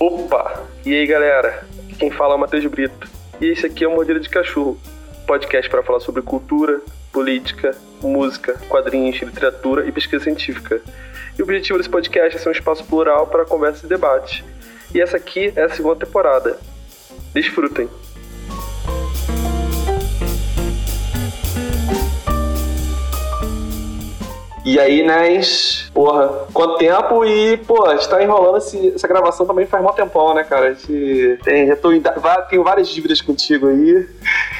Opa! E aí galera, quem fala é o Matheus Brito. E esse aqui é o Modelo de Cachorro, podcast para falar sobre cultura, política, música, quadrinhos, literatura e pesquisa científica. E o objetivo desse podcast é ser um espaço plural para conversa e debate. E essa aqui é a segunda temporada. Desfrutem! E aí, Nés, porra, quanto tempo e, pô, a gente tá enrolando esse, essa gravação também faz mó tempão, né, cara? A gente tem, já tô, tenho várias dívidas contigo aí.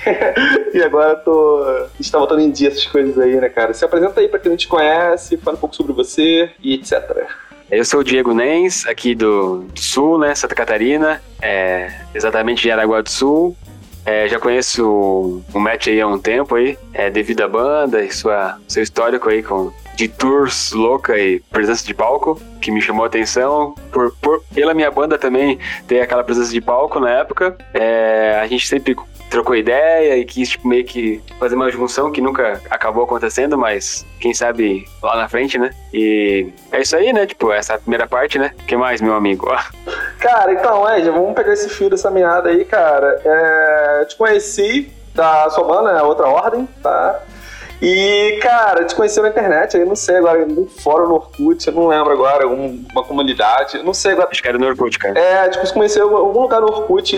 e agora tô, a gente tá botando em dia essas coisas aí, né, cara? Se apresenta aí pra quem não te conhece, fala um pouco sobre você e etc. Eu sou o Diego Nens, aqui do, Sul, né, Santa Catarina, é, exatamente de Araguá do Sul. É, já conheço o Matt aí há um tempo aí, é, devido à banda e sua, seu histórico aí com de tours louca e presença de palco, que me chamou a atenção. Por, por, pela minha banda também ter aquela presença de palco na época. É, a gente sempre trocou ideia e quis tipo, meio que fazer uma junção que nunca acabou acontecendo, mas quem sabe lá na frente, né? E é isso aí, né? Tipo, essa primeira parte, né? Que mais, meu amigo? cara, então, Ed, vamos pegar esse fio dessa meada aí, cara. É, te conheci da sua banda, né? Outra Ordem, tá? E, cara, te conheci na internet, aí não sei agora, um fórum no Orkut, eu não lembro agora, uma comunidade, não sei agora. Acho que era no Orkut, cara. É, tipo, você conheceu algum lugar no Orkut,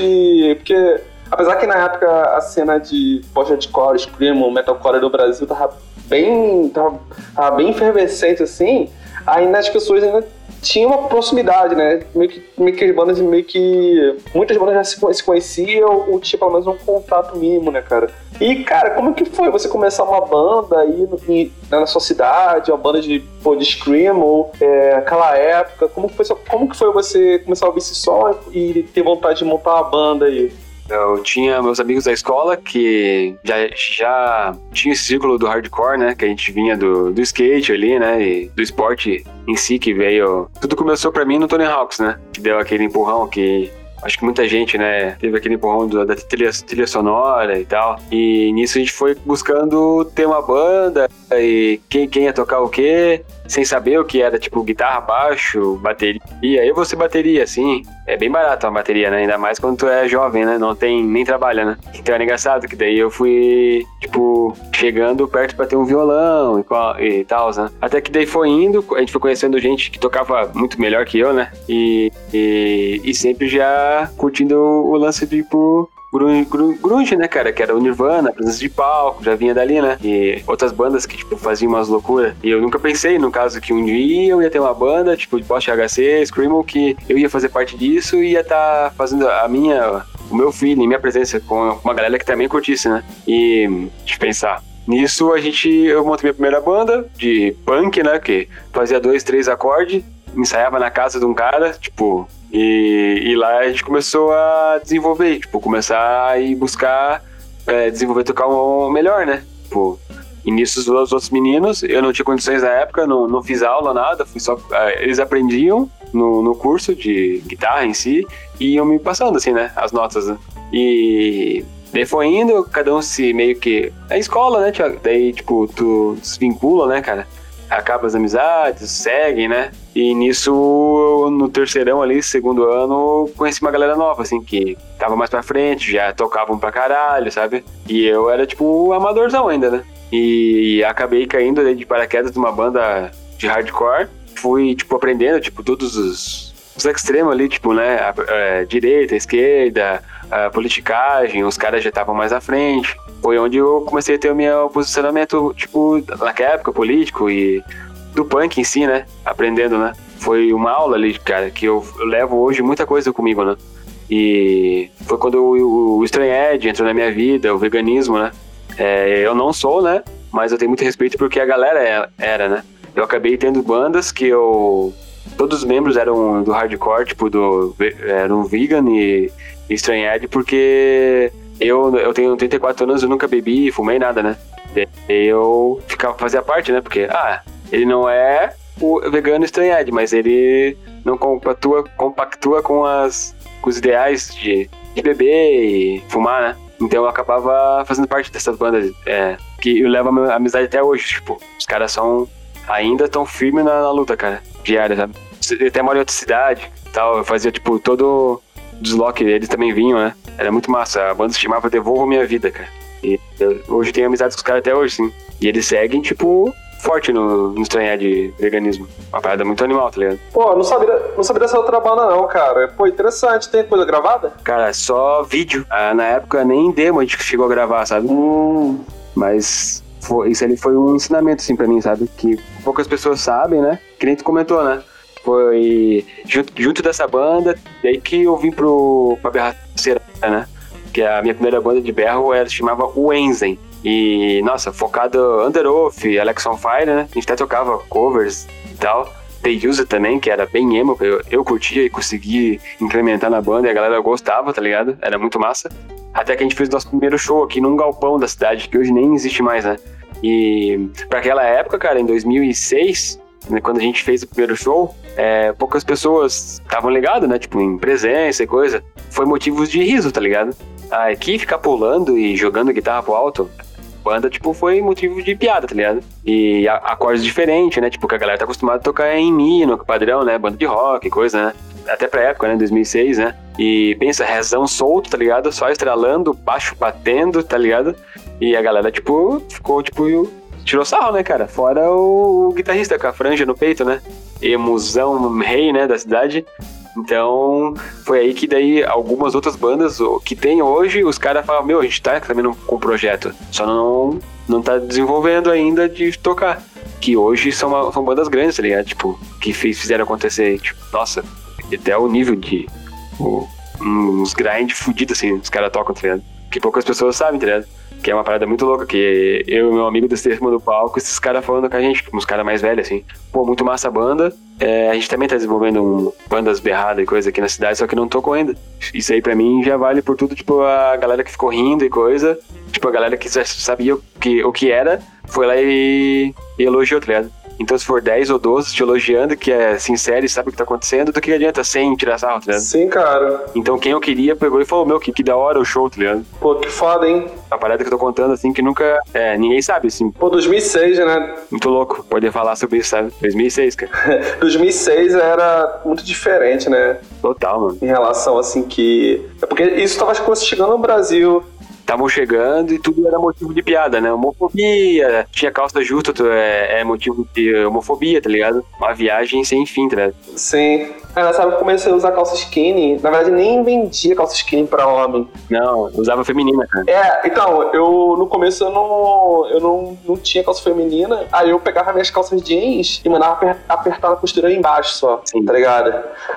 porque apesar que na época a cena de post-hardcore, screamo, metalcore do Brasil tava bem, tava, tava bem efervescente, assim, ainda as pessoas ainda tinha uma proximidade, né? Meio que, meio que as bandas, meio que. Muitas bandas já se, se conheciam, ou tinha pelo menos um contato mínimo, né, cara? E, cara, como que foi você começar uma banda aí no, na sua cidade, uma banda de, pô, de Screamo, é, aquela época? Como que, foi, como que foi você começar a ouvir esse som e ter vontade de montar uma banda aí? Eu tinha meus amigos da escola que já, já tinha esse círculo do hardcore, né? Que a gente vinha do, do skate ali, né? E do esporte em si que veio. Tudo começou para mim no Tony Hawks, né? Que deu aquele empurrão que acho que muita gente, né, teve aquele empurrão da trilha, trilha sonora e tal. E nisso a gente foi buscando ter uma banda e quem, quem ia tocar o quê sem saber o que era, tipo, guitarra, baixo, bateria. E aí você bateria, assim, é bem barato uma bateria, né? Ainda mais quando tu é jovem, né? Não tem, nem trabalha, né? Então é engraçado que daí eu fui, tipo, chegando perto pra ter um violão e, e tal, né? Até que daí foi indo, a gente foi conhecendo gente que tocava muito melhor que eu, né? E, e, e sempre já curtindo o lance, tipo, grunge, grunge, né, cara? Que era o Nirvana, presença de palco, já vinha dali, né? E outras bandas que, tipo, faziam umas loucuras. E eu nunca pensei, no caso, que um dia eu ia ter uma banda, tipo, de post-HC, Screamo, que eu ia fazer parte disso e ia estar tá fazendo a minha, o meu feeling, minha presença com uma galera que também curtisse, né? E, de pensar, Nisso a gente, eu montei minha primeira banda de punk, né? Que fazia dois, três acordes, ensaiava na casa de um cara, tipo, e, e lá a gente começou a desenvolver, tipo, começar a ir buscar é, desenvolver tocar um melhor, né? Tipo, e nisso os outros meninos, eu não tinha condições na época, não, não fiz aula, nada, fui só. É, eles aprendiam no, no curso de guitarra em si e iam me passando, assim, né? As notas, né? E daí foi indo, cada um se meio que. É escola, né, Thiago? Daí, tipo, tu desvincula, né, cara? Acaba as amizades, seguem, né? E nisso, no terceirão ali, segundo ano, conheci uma galera nova, assim, que tava mais pra frente, já tocavam pra caralho, sabe? E eu era, tipo, amadorzão ainda, né? E acabei caindo de paraquedas numa banda de hardcore. Fui, tipo, aprendendo, tipo, todos os, os extremos ali, tipo, né? A, a direita, a esquerda, a politicagem, os caras já estavam mais à frente foi onde eu comecei a ter o meu posicionamento, tipo, naquela época, político e do punk em si, né? Aprendendo, né? Foi uma aula ali, cara, que eu, eu levo hoje muita coisa comigo, né? E foi quando o, o Estranho Ed entrou na minha vida, o veganismo, né? É, eu não sou, né? Mas eu tenho muito respeito porque a galera é, era, né? Eu acabei tendo bandas que eu. Todos os membros eram do hardcore, tipo, do. eram vegan e, e Estranho Ed, porque eu, eu tenho 34 anos, eu nunca bebi, fumei nada, né? Eu ficava, fazia parte, né? Porque, ah, ele não é o vegano estranhado, mas ele não compactua, compactua com, as, com os ideais de, de beber e fumar, né? Então eu acabava fazendo parte dessas bandas é, que eu levo a amizade até hoje. Tipo, os caras são ainda tão firmes na, na, luta, cara, diária, sabe? ele até mora em outra cidade tal. Eu fazia, tipo, todo desloque, eles também vinham, né? Era muito massa. A banda se chamava Devolva Minha Vida, cara. E eu, hoje tenho amizade com os caras até hoje, sim. E eles seguem, tipo, forte no, no estranhar de veganismo. Uma parada muito animal, tá ligado? Pô, não sabia, não sabia dessa outra banda não, cara. Pô, interessante. Tem coisa gravada? Cara, só vídeo. Ah, na época nem demo a gente chegou a gravar, sabe? Hum. Mas foi, isso ali foi um ensinamento, assim, pra mim, sabe? Que poucas pessoas sabem, né? Que nem tu comentou, né? Foi junto, junto dessa banda, daí que eu vim pro, pra Berraceira, né? Que a minha primeira banda de berro era, se chamava Wenzen. E, nossa, focado Underoath, Alex on Fire, né? A gente até tocava covers e tal. The User também, que era bem emo, eu, eu curtia e consegui incrementar na banda e a galera gostava, tá ligado? Era muito massa. Até que a gente fez nosso primeiro show aqui num galpão da cidade, que hoje nem existe mais, né? E para aquela época, cara, em 2006, né, quando a gente fez o primeiro show, é, poucas pessoas estavam ligadas, né? Tipo, em presença e coisa. Foi motivos de riso, tá ligado? Aqui ficar pulando e jogando guitarra pro alto, banda, tipo, foi motivo de piada, tá ligado? E acordes diferentes, né? Tipo, que a galera tá acostumada a tocar em Mi, no padrão, né? Banda de rock, coisa, né? Até pra época, né? 2006, né? E pensa, rezão solto, tá ligado? Só estralando, baixo batendo, tá ligado? E a galera, tipo, ficou, tipo, tirou sarro, né, cara? Fora o, o guitarrista com a franja no peito, né? Emusão rei, né, da cidade. Então, foi aí que daí algumas outras bandas o- que tem hoje, os caras falam, meu, a gente tá também com um projeto, só não, não tá desenvolvendo ainda de tocar. Que hoje são, uma- são bandas grandes, tá ligado? Tipo, que fiz- fizeram acontecer. Tipo, nossa, até o nível de. o- uns grind fudidos, assim, os caras tocam, tá ligado? Que poucas pessoas sabem, tá ligado? Que é uma parada muito louca, que eu e meu amigo cima do palco, esses caras falando com a gente, uns caras mais velhos, assim. Pô, muito massa a banda. É, a gente também tá desenvolvendo um, bandas berradas e coisa aqui na cidade, só que não tocou ainda. Isso aí pra mim já vale por tudo, tipo, a galera que ficou rindo e coisa. Tipo, a galera que já sabia o que, o que era, foi lá e, e elogiou, tá ligado? Então, se for 10 ou 12 te elogiando, que é sincero e sabe o que tá acontecendo, do que adianta sem tirar sarro, tá ligado? Sim, cara. Então, quem eu queria pegou e falou: Meu, que, que da hora o show, tá ligado? Pô, que foda, hein? Uma parada que eu tô contando, assim, que nunca. É, ninguém sabe, assim. Pô, 2006, né? Muito louco poder falar sobre isso, sabe? 2006, cara. 2006 era muito diferente, né? Total, mano. Em relação, assim, que... É porque isso tava chegando no Brasil. Estavam chegando e tudo era motivo de piada, né? Homofobia, tinha calça justa, é, é motivo de homofobia, tá ligado? Uma viagem sem fim, tá ligado? Sim. Nessa época eu comecei a usar calça skinny. Na verdade, nem vendia calça skinny pra homem. Não, usava feminina, cara. É, então, eu no começo eu não, eu não, não tinha calça feminina. Aí eu pegava minhas calças jeans e mandava aper- apertar na costura embaixo só, Sim. tá ligado?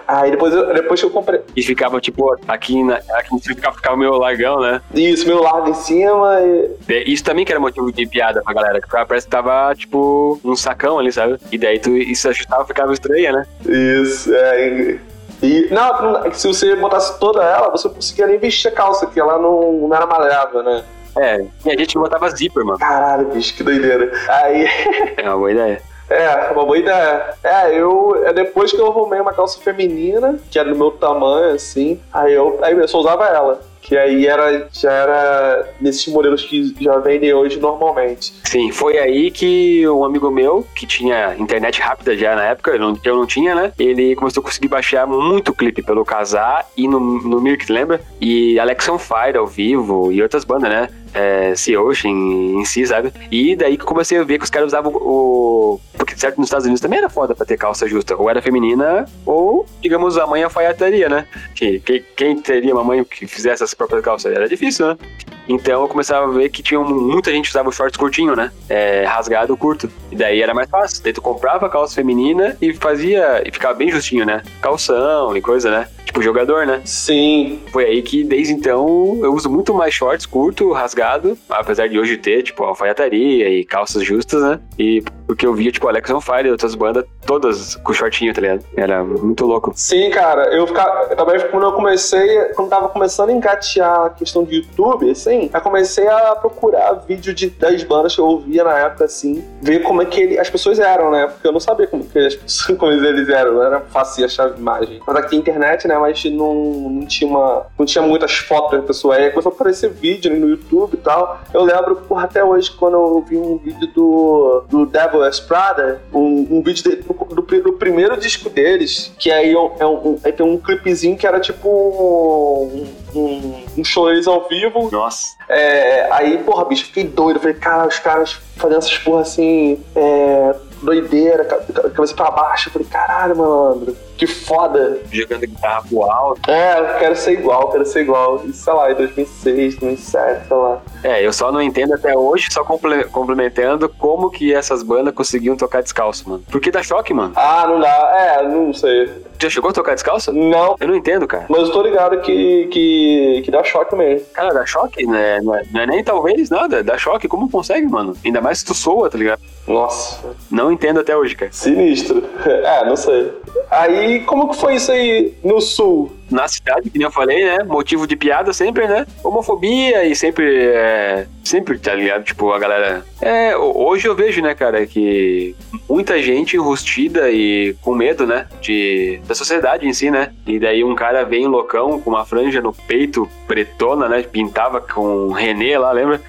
Aí depois, eu, depois que eu comprei. E ficava, tipo, aqui, na, aqui ficava, ficava meio largão, né? Isso, meu largo em cima e. É, Isso também que era motivo de piada pra galera, que parece que tava, tipo, um sacão ali, sabe? E daí tu isso ajustava ficava estranha, né? Isso, é. E, não, se você botasse toda ela, você conseguia nem vestir a calça, que ela não, não era maleável, né? É, e a gente botava zíper, mano. Caralho, bicho, que doideira. Aí. É uma boa ideia. É, uma boa ideia. É, eu. É depois que eu arrumei uma calça feminina, que era do meu tamanho, assim, aí eu, aí eu só usava ela. Que aí era, já era nesses modelos que já vendem hoje normalmente. Sim, foi aí que um amigo meu, que tinha internet rápida já na época, eu não, eu não tinha, né? Ele começou a conseguir baixar muito clipe pelo Casar e no, no Mirk, lembra? E Alex on Fire ao vivo e outras bandas, né? É, Sea Ocean em si, sabe? E daí que eu comecei a ver que os caras usavam o. Porque certo nos Estados Unidos também era foda pra ter calça justa. Ou era feminina, ou, digamos, a mãe alfaiataria, né? Que, que- quem teria uma mãe que fizesse as próprias calças? Era difícil, né? Então eu começava a ver que tinha muita gente que usava shorts curtinho, né? É, rasgado curto. E daí era mais fácil. Daí tu comprava a calça feminina e fazia. E ficava bem justinho, né? Calção e coisa, né? Tipo jogador, né? Sim. Foi aí que desde então eu uso muito mais shorts curto, rasgado, apesar de hoje ter, tipo, alfaiataria e calças justas, né? E porque eu via, tipo, Alex on Fire e outras bandas, todas com shortinho, tá ligado? Era muito louco. Sim, cara, eu ficava. Também quando eu comecei, quando tava começando a engatear a questão de YouTube, assim, eu comecei a procurar vídeo de, das bandas que eu ouvia na época, assim, ver como é que ele- as pessoas eram, né? Porque eu não sabia como, que as pessoas, como eles eram, era fácil achar imagem. Mas aqui internet, né? Mas não, não tinha uma. não tinha muitas fotos da pessoa. Aí começou a aparecer vídeo no YouTube e tal. Eu lembro, porra, até hoje, quando eu vi um vídeo do, do Devil Devil Wears Prada, um, um vídeo dele, do, do, do, primeiro disco deles, que aí é um, é um, é, tem um clipezinho que era tipo um, um, um show ao vivo. Nossa. É, aí, porra, bicho, fiquei doido. Falei, cara, os caras fazendo essas porra assim, é, doideira, cabeça pra baixo. Falei, caralho, malandro, que foda. Jogando guitarra pro alto. É, eu quero ser igual, quero ser igual. E, sei lá, em 2006, 2007, sei lá. É, eu só não entendo até hoje, só complementando, como que essas bandas conseguiam tocar descalço, mano. Por que dá choque, mano? Ah, não dá. É, não sei. Já chegou a tocar descalço? Não. Eu não entendo, cara. Mas eu tô ligado que, que, que dá choque mesmo. Cara, dá choque, né? Não é, não é nem talvez nada. Dá choque. Como consegue, mano? Ainda mais se tu soa, tá ligado? Nossa. Não entendo até hoje, cara. Sinistro. É, não sei. Aí, como que foi isso aí no sul? Na cidade, que nem eu falei, né? Motivo de piada sempre, né? Homofobia e sempre. É, sempre, tá ligado? Tipo, a galera. É, hoje eu vejo, né, cara, que muita gente enrustida e com medo, né? De, da sociedade em si, né? E daí um cara vem loucão com uma franja no peito pretona, né? Pintava com René lá, lembra?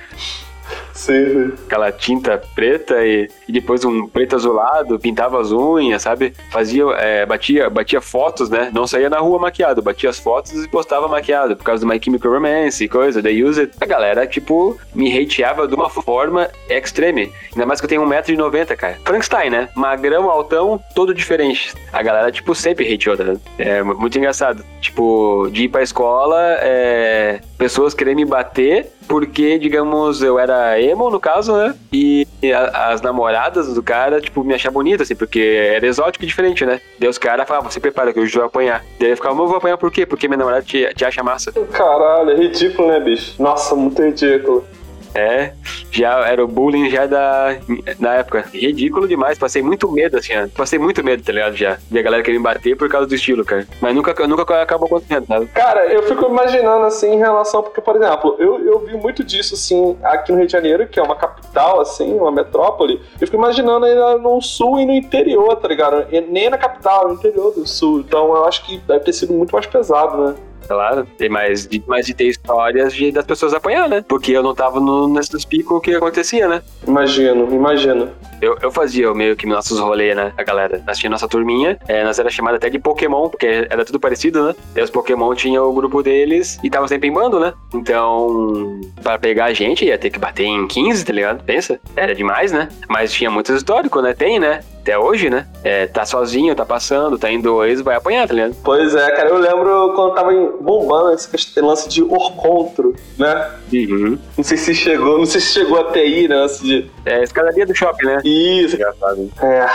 Sim, Aquela tinta preta e, e, depois um preto azulado, pintava as unhas, sabe? Fazia, é, batia, batia fotos, né? Não saía na rua maquiado, batia as fotos e postava maquiado, por causa do My Chemical Romance e coisa, The Use A galera, tipo, me hateava de uma forma extreme. Ainda mais que eu tenho 1,90m, cara. Frankenstein, né? Magrão, altão, todo diferente. A galera, tipo, sempre hateou, tá? É muito engraçado. Tipo, de ir pra escola, é, pessoas querendo me bater porque, digamos, eu era emo, no caso, né? E a, as namoradas do cara, tipo, me achavam bonita, assim, porque era exótico e diferente, né? Daí os caras falavam, você prepara que hoje eu vou apanhar. Daí eu ficava, mas eu vou apanhar por quê? Porque minha namorada te, te acha massa. Caralho, é ridículo, né, bicho? Nossa, muito ridículo. É, já era o bullying já da, na época. Ridículo demais, passei muito medo, assim, ó. Passei muito medo, tá ligado? Já. De a galera querer me bater por causa do estilo, cara. Mas nunca, nunca acabou acontecendo, nada. Cara, eu fico imaginando, assim, em relação, porque, por exemplo, eu, eu vi muito disso, assim, aqui no Rio de Janeiro, que é uma capital, assim, uma metrópole. Eu fico imaginando ainda no sul e no interior, tá ligado? Nem na capital, no interior do sul. Então eu acho que deve ter sido muito mais pesado, né? Claro, tem mais de, mais de ter histórias de, das pessoas apanhar, né? Porque eu não tava no, nesses picos que acontecia, né? Imagino, imagino. Eu, eu fazia meio que nossos rolês, né? A galera. Nós tinha nossa turminha, é, nós era chamada até de Pokémon, porque era tudo parecido, né? E os Pokémon tinham o grupo deles e tava sempre em bando, né? Então, para pegar a gente, ia ter que bater em 15, tá ligado? Pensa? Era demais, né? Mas tinha muitos históricos, né? Tem, né? Até hoje, né? É, tá sozinho, tá passando, tá em dois, vai apanhar, tá ligado? Pois é, cara, eu lembro quando tava bombando esse lance de Orcontro, né? Uhum. Não sei se chegou, não sei se chegou até aí, né? Lance de... É, escadaria do shopping, né? Isso. Engraçado. É.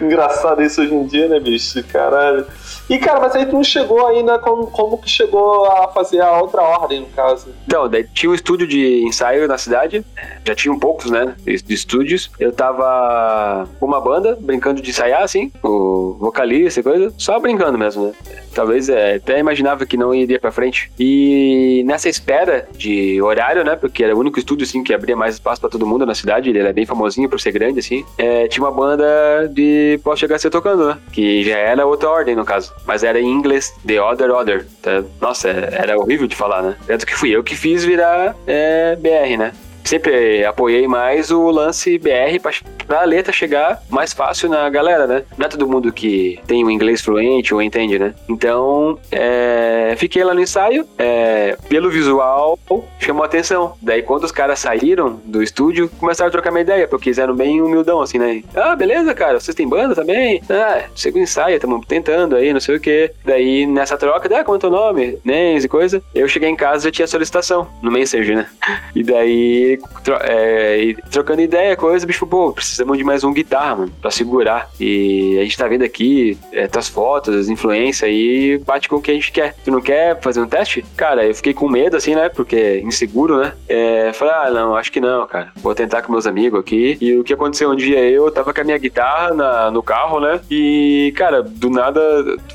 Engraçado isso hoje em dia, né, bicho? Caralho. E, cara, mas aí tu não chegou ainda como, como que chegou a fazer a outra ordem, no caso? Então, daí tinha um estúdio de ensaio na cidade, já tinham poucos, né, de estúdios. Eu tava uma banda, brincando de ensaiar, assim, o vocalista e coisa, só brincando mesmo, né. Talvez é, até imaginava que não iria pra frente. E nessa espera de horário, né, porque era o único estúdio, assim, que abria mais espaço pra todo mundo na cidade, ele é bem famosinho por ser grande, assim, é, tinha uma banda de pós-HC tocando, né, que já era outra ordem, no caso mas era em inglês, The Other Other. Tá? Nossa, era horrível de falar, né? Tanto que fui eu que fiz virar é, BR, né? sempre apoiei mais o lance BR para a letra chegar mais fácil na galera, né? Não é todo mundo que tem o inglês fluente ou entende, né? Então, é, fiquei lá no ensaio, é, pelo visual chamou atenção. Daí, quando os caras saíram do estúdio, começaram a trocar uma ideia, porque eles eram bem humildão, assim, né? Ah, beleza, cara, vocês têm banda também? Ah, segundo ensaio, estamos tentando aí, não sei o que. Daí, nessa troca, ah, como é teu nome? Nens e coisa. Eu cheguei em casa já tinha solicitação no Messenger, né? E daí tro é, trocando ideia, coisa, o bicho pô, precisamos de mais um guitarra, mano, pra segurar. E a gente tá vendo aqui é, fotos, as influências aí, bate com o que a gente quer. Tu não quer fazer um teste? Cara, eu fiquei com medo, assim, né? Porque inseguro, né? É, falei, ah, não, acho que não, cara. Vou tentar com meus amigos aqui. E o que aconteceu um dia, eu tava com a minha guitarra na, no carro, né? E, cara, do nada,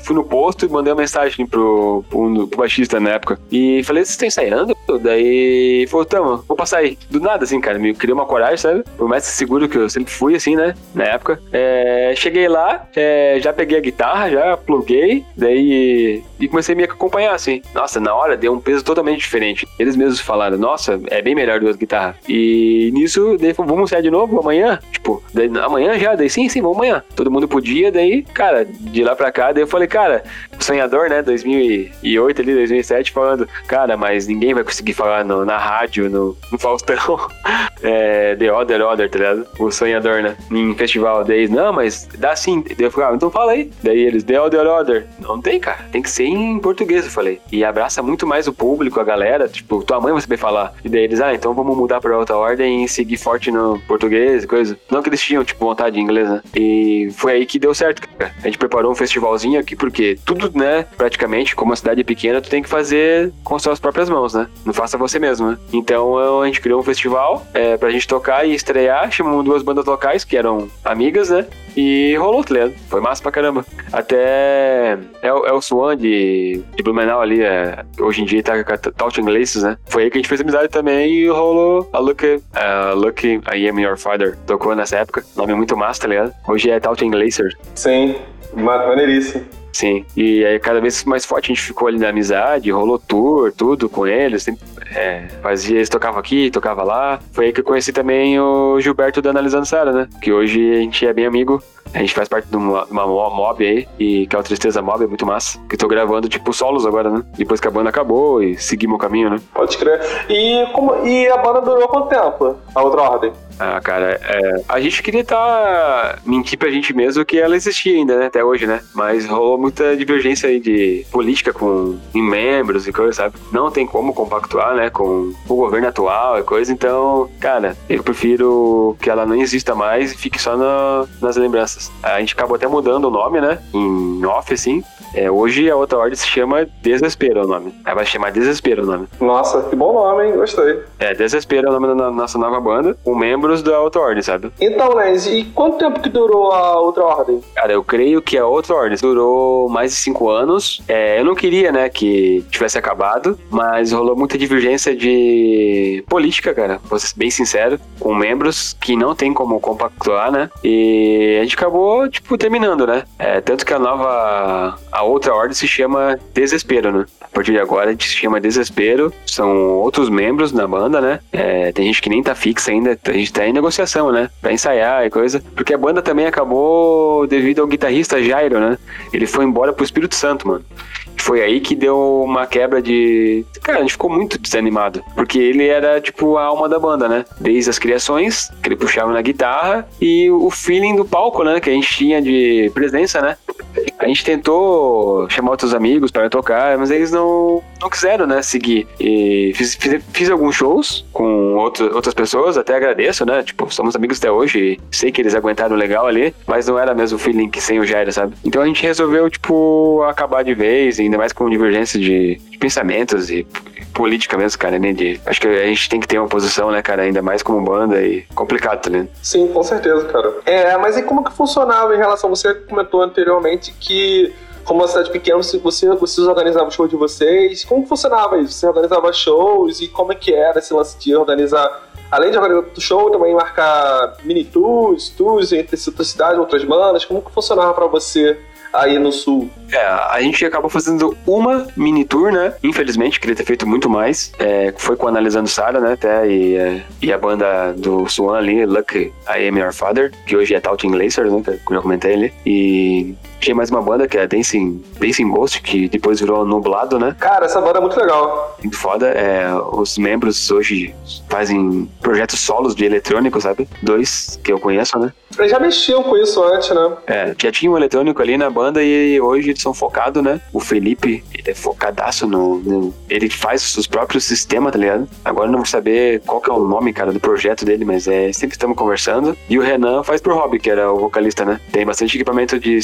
fui no posto e mandei uma mensagem pro, pro, pro baixista na época. E falei, vocês estão ensaiando? Daí, falou, tamo, vou passar aí do nada, assim, cara. Me criou uma coragem, sabe? Por mais seguro que eu sempre fui, assim, né? Na época. É, cheguei lá, é, já peguei a guitarra, já pluguei, daí. E comecei a me acompanhar, assim. Nossa, na hora deu um peso totalmente diferente. Eles mesmos falaram, nossa, é bem melhor duas guitarras. E nisso, daí vamos sair de novo amanhã? Tipo, daí, amanhã já? Daí sim, sim, vamos amanhã. Todo mundo podia, daí, cara, de lá pra cá, daí eu falei, cara, sonhador, né? 2008 ali, 2007, falando, cara, mas ninguém vai conseguir falar no, na rádio, no, no Faustão. é, The Other Other, tá ligado? O sonhador, né? Em festival. Daí, não, mas dá sim. Daí eu falei, ah, então fala aí. Daí eles, The Other Other. Não tem, cara. Tem que ser em português, eu falei. E abraça muito mais o público, a galera. Tipo, tua mãe vai saber falar. E daí eles, ah, então vamos mudar pra outra ordem e seguir forte no português e coisa. Não que eles tinham, tipo, vontade em inglês, né? E foi aí que deu certo, cara. A gente preparou um festivalzinho aqui, porque tudo, né, praticamente, como a cidade é pequena, tu tem que fazer com suas próprias mãos, né? Não faça você mesmo, né? Então a gente criou um festival é, pra gente tocar e estrear. Chamamos duas bandas locais que eram amigas, né? E rolou, tá ligado? Foi massa pra caramba. Até é, o, é Swan de, de Blumenau ali, é, hoje em dia tá com a Touching Laces, né? Foi aí que a gente fez amizade também e rolou a Look, uh, Look I Am Your Father. Tocou nessa época. Nome muito massa, tá ligado? Hoje é Touching Laces. Sim, maneiríssimo. Sim, e aí cada vez mais forte a gente ficou ali na amizade, rolou tour, tudo com eles, sempre, é, fazia, eles tocavam aqui, tocava lá. Foi aí que eu conheci também o Gilberto da Analisando Sara, né? Que hoje a gente é bem amigo. A gente faz parte de uma, uma mob aí, e que é o Tristeza Mob, é muito massa. Que tô gravando, tipo, solos agora, né? Depois que a banda acabou e segui meu caminho, né? Pode crer. E, como, e a banda durou quanto tempo? A outra ordem? Ah, cara, é, a gente queria estar. Tá, mentir pra gente mesmo que ela existia ainda, né? Até hoje, né? Mas rolou muita divergência aí de política com em membros e coisa, sabe? Não tem como compactuar, né? Com o governo atual e coisa. Então, cara, eu prefiro que ela não exista mais e fique só na, nas lembranças. A gente acabou até mudando o nome, né? Em off, assim. É, hoje a outra ordem se chama Desespero o nome. Ela vai chamar Desespero o nome. Nossa, que bom nome, hein? Gostei. É, Desespero é o nome da nossa nova banda, com membros da outra ordem, sabe? Então, Lens, e quanto tempo que durou a outra ordem? Cara, eu creio que a outra ordem durou mais de cinco anos. É, eu não queria, né, que tivesse acabado, mas rolou muita divergência de política, cara. Vou ser bem sincero, com membros que não tem como compactuar, né? E a gente acabou, tipo, terminando, né? É, tanto que a nova. A outra ordem se chama Desespero, né? A partir de agora a gente se chama Desespero. São outros membros na banda, né? É, tem gente que nem tá fixa ainda. A gente tá em negociação, né? Pra ensaiar e coisa. Porque a banda também acabou devido ao guitarrista Jairo, né? Ele foi embora pro Espírito Santo, mano. Foi aí que deu uma quebra de. Cara, a gente ficou muito desanimado. Porque ele era, tipo, a alma da banda, né? Desde as criações, que ele puxava na guitarra, e o feeling do palco, né? Que a gente tinha de presença, né? A gente tentou chamar outros amigos para tocar, mas eles não, não quiseram, né, seguir. E fiz, fiz, fiz alguns shows com outro, outras pessoas, até agradeço, né? Tipo, somos amigos até hoje, sei que eles aguentaram legal ali, mas não era mesmo o feeling que sem o Jair, sabe? Então a gente resolveu, tipo, acabar de vez, ainda mais com divergência de, de pensamentos e política mesmo, cara, né? De, acho que a gente tem que ter uma posição, né, cara, ainda mais como banda e complicado, tá ligado? Sim, com certeza, cara. É, mas e como que funcionava em relação, você comentou anteriormente que como uma cidade pequena, você, vocês organizavam show de vocês. Como funcionava isso? Você organizava shows e como é que era esse lance de organizar, além de organizar o show, também marcar mini tours, tours entre outras cidades, outras bandas? Como que funcionava para você aí no sul? É, a gente acabou fazendo uma mini tour, né? Infelizmente, queria ter feito muito mais. É, foi com Analisando Sara, né? Até, e, e a banda do Swan ali, Luck I Am Your Father, que hoje é Touting Lacers, né? Que eu comentei ali. E tinha mais uma banda que é Dancing, Dancing Ghost, que depois virou Nublado, né? Cara, essa banda é muito legal. Muito foda. É, os membros hoje fazem projetos solos de eletrônico, sabe? Dois que eu conheço, né? Eles já mexiam com isso antes, né? É, já tinha um eletrônico ali na banda e hoje são focados, né? O Felipe, ele é focadaço no, no, Ele faz os seus próprios sistemas, tá ligado? Agora não vou saber qual que é o nome, cara, do projeto dele, mas é sempre estamos conversando. E o Renan faz por hobby, que era o vocalista, né? Tem bastante equipamento de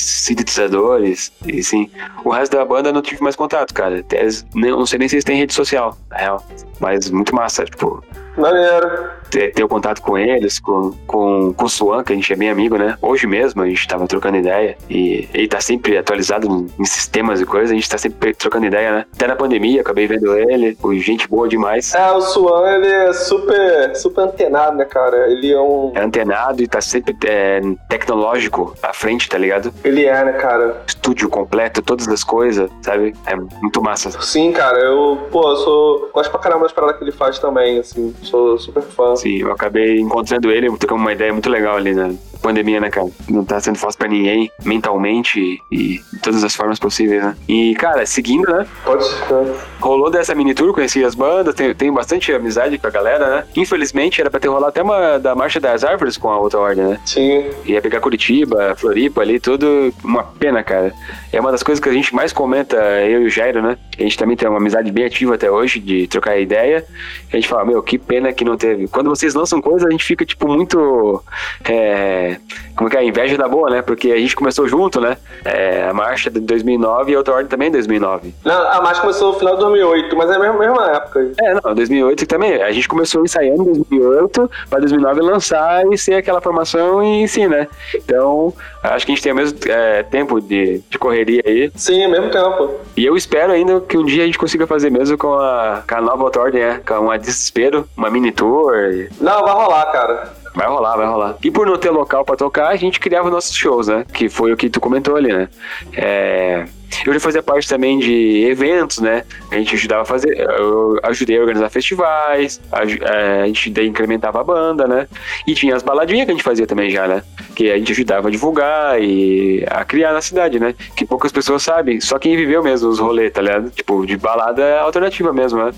sintetizadores e sim. O resto da banda não tive mais contato, cara. Até, não sei nem se eles têm rede social, na real. Mas muito massa, tipo Maneiro. Ter, ter o contato com eles, com, com, com o Suan, que a gente é bem amigo, né? Hoje mesmo a gente tava trocando ideia e ele tá sempre atualizado em sistemas e coisas, a gente tá sempre trocando ideia, né? Até na pandemia, acabei vendo ele, gente boa demais. É, o Suan, ele é super, super antenado, né, cara? Ele é um. É antenado e tá sempre é, tecnológico à frente, tá ligado? Ele é, né, cara? Estúdio completo, todas as coisas, sabe? É muito massa. Sim, cara, eu, pô, eu sou. Gosto pra caramba das paradas que ele faz também, assim. Sou super fã. Sim, eu acabei encontrando ele, trocamos uma ideia muito legal ali na pandemia, né, cara? Não tá sendo fácil pra ninguém, mentalmente e de todas as formas possíveis, né? E, cara, seguindo, né? Pode ser. Rolou dessa mini tour, conheci as bandas, tenho, tenho bastante amizade com a galera, né? Infelizmente, era pra ter rolado até uma da Marcha das Árvores com a outra ordem, né? Sim. Ia pegar Curitiba, Floripa ali, tudo. Uma pena, cara. É uma das coisas que a gente mais comenta, eu e o Jairo, né? A gente também tem uma amizade bem ativa até hoje, de trocar ideia. A gente fala, meu, que pena que não teve. Quando vocês lançam coisas, a gente fica, tipo, muito. É, como é que é? Inveja da boa, né? Porque a gente começou junto, né? É, a marcha de 2009 e a outra ordem também em 2009. Não, a marcha começou no final de 2008, mas é a mesma, mesma época. É, não, 2008 também. A gente começou ensaiando em 2008, para 2009 lançar e ser aquela formação e sim, né? Então, acho que a gente tem o mesmo é, tempo de, de correria aí. Sim, mesmo tempo. E eu espero ainda que um dia a gente consiga fazer mesmo com a, com a nova outra ordem, né? Com uma desespero, uma mini tour. Não, vai rolar, cara. Vai rolar, vai rolar. E por não ter local para tocar, a gente criava nossos shows, né? Que foi o que tu comentou ali, né? É... Eu já fazia parte também de eventos, né? A gente ajudava a fazer. Eu ajudei a organizar festivais, a, é, a gente incrementava a banda, né? E tinha as baladinhas que a gente fazia também já, né? Que a gente ajudava a divulgar e a criar na cidade, né? Que poucas pessoas sabem, só quem viveu mesmo os rolês, tá ligado? Tipo, de balada alternativa mesmo, né?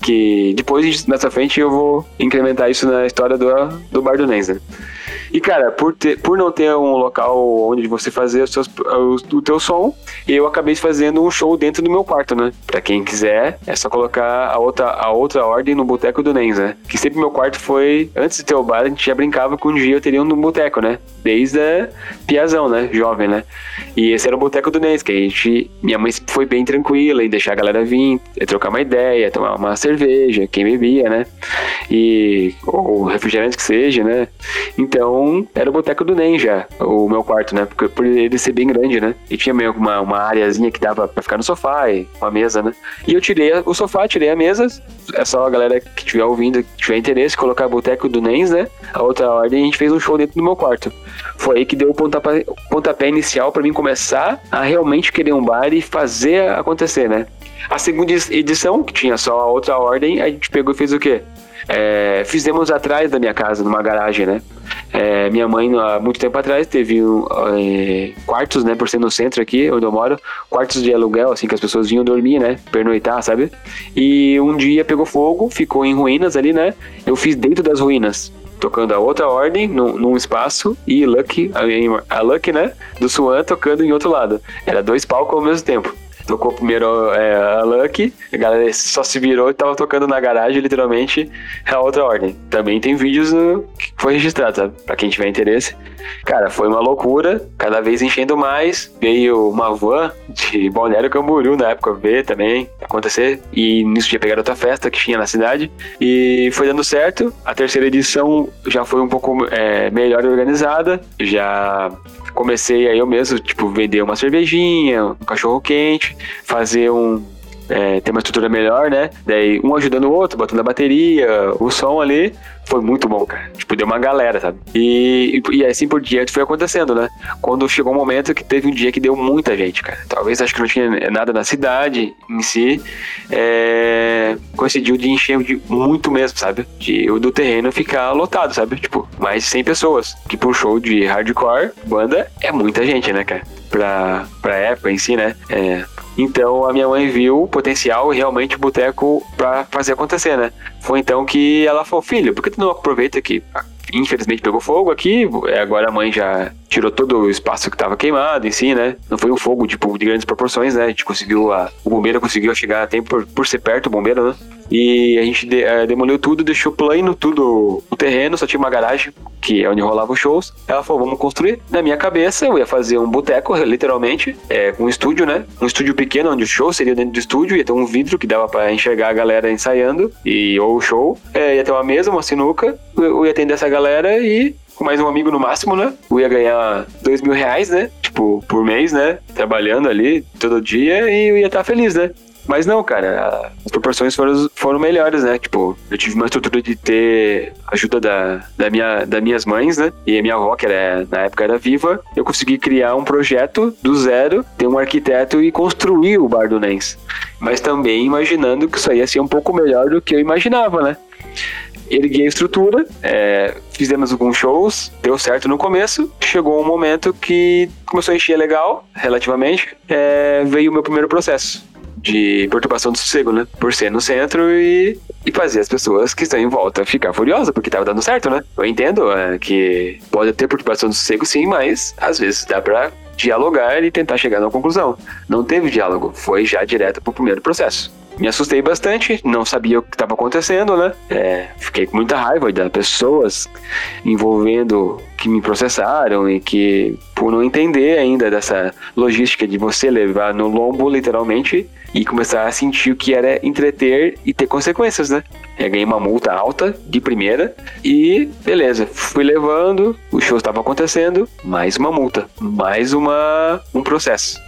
Que depois, nessa frente, eu vou incrementar isso na história do, do Bar do né? E, cara, por, ter, por não ter um local onde você fazer seus, o, o teu som, eu acabei fazendo um show dentro do meu quarto, né? Pra quem quiser, é só colocar a outra, a outra ordem no Boteco do Nens, né? Que sempre meu quarto foi, antes de ter o bar, a gente já brincava que um dia eu teria um boteco, né? Desde a piazão, né? Jovem, né? E esse era o Boteco do Nens, que a gente, minha mãe foi bem tranquila em deixar a galera vir, trocar uma ideia, tomar uma cerveja, quem bebia, né? E, ou refrigerante que seja, né? Então, era o Boteco do Nen já, o meu quarto, né? Porque por ele ser bem grande, né? E tinha meio uma, uma areazinha que dava pra ficar no sofá e uma mesa, né? E eu tirei o sofá, tirei a mesa. É só a galera que estiver ouvindo, que tiver interesse, colocar Boteco do Nens, né? A outra ordem, a gente fez um show dentro do meu quarto. Foi aí que deu o pontapé, pontapé inicial para mim começar a realmente querer um bar e fazer acontecer, né? A segunda edição, que tinha só a outra ordem, a gente pegou e fez o quê? É, fizemos atrás da minha casa, numa garagem, né? É, minha mãe, há muito tempo atrás, teve é, quartos, né? Por ser no centro aqui, onde eu moro, quartos de aluguel, assim, que as pessoas vinham dormir, né? Pernoitar, sabe? E um dia pegou fogo, ficou em ruínas ali, né? Eu fiz dentro das ruínas tocando a outra ordem num, num espaço e Lucky, a, a Lucky, né, do Swan tocando em outro lado. Era dois palcos ao mesmo tempo. Tocou primeiro é, a Lucky, a galera só se virou e tava tocando na garagem, literalmente, a outra ordem. Também tem vídeos no, que foi registrado, sabe? Pra quem tiver interesse. Cara, foi uma loucura, cada vez enchendo mais. Veio uma van de Balneário Camboriú na época ver também acontecer. E nisso dia pegaram outra festa que tinha na cidade. E foi dando certo. A terceira edição já foi um pouco é, melhor organizada. Já comecei aí eu mesmo, tipo, vender uma cervejinha, um cachorro quente, fazer um. É, ter uma estrutura melhor, né? Daí um ajudando o outro, botando a bateria, o som ali. Foi muito bom, cara. Tipo, deu uma galera, sabe? E, e, e assim por diante foi acontecendo, né? Quando chegou um momento que teve um dia que deu muita gente, cara. Talvez acho que não tinha nada na cidade em si. É, coincidiu de encher de muito mesmo, sabe? De o do terreno ficar lotado, sabe? Tipo, mais de 100 pessoas. Que pro show de hardcore, banda, é muita gente, né, cara? Pra, pra época em si, né? É, então a minha mãe viu o potencial e realmente o boteco pra fazer acontecer, né? Foi então que ela falou: Filho, por que tu não aproveita que infelizmente pegou fogo aqui? Agora a mãe já tirou todo o espaço que tava queimado em si, né? Não foi um fogo, tipo, de grandes proporções, né? A gente conseguiu, a, o bombeiro conseguiu chegar a tempo por, por ser perto o bombeiro, né? E a gente de, é, demoliu tudo, deixou plano tudo o terreno, só tinha uma garagem, que é onde rolava os shows. Ela falou, vamos construir. Na minha cabeça, eu ia fazer um boteco, literalmente, é, um estúdio, né? Um estúdio pequeno, onde o show seria dentro do estúdio, ia ter um vidro que dava para enxergar a galera ensaiando, e, ou o show. É, ia ter uma mesa, uma sinuca, eu ia atender essa galera e com mais um amigo no máximo, né? Eu ia ganhar dois mil reais, né? Tipo, por mês, né? Trabalhando ali todo dia e eu ia estar feliz, né? Mas não, cara, as proporções foram, foram melhores, né? Tipo, eu tive uma estrutura de ter ajuda da, da minha, das minhas mães, né? E a minha avó, que era, na época era viva, eu consegui criar um projeto do zero, ter um arquiteto e construir o Bar do Nens. Mas também imaginando que isso ia ser um pouco melhor do que eu imaginava, né? ergui a estrutura, é, fizemos alguns shows, deu certo no começo. Chegou um momento que começou a encher legal, relativamente. É, veio o meu primeiro processo de perturbação do sossego, né? Por ser no centro e, e fazer as pessoas que estão em volta ficar furiosas, porque tava dando certo, né? Eu entendo é, que pode ter perturbação do sossego sim, mas às vezes dá pra dialogar e tentar chegar numa conclusão. Não teve diálogo, foi já direto pro primeiro processo. Me assustei bastante, não sabia o que estava acontecendo, né? É, fiquei com muita raiva das pessoas envolvendo que me processaram e que, por não entender ainda dessa logística de você levar no lombo, literalmente, e começar a sentir o que era entreter e ter consequências, né? Eu ganhei uma multa alta de primeira e beleza, fui levando, o show estava acontecendo, mais uma multa, mais uma um processo.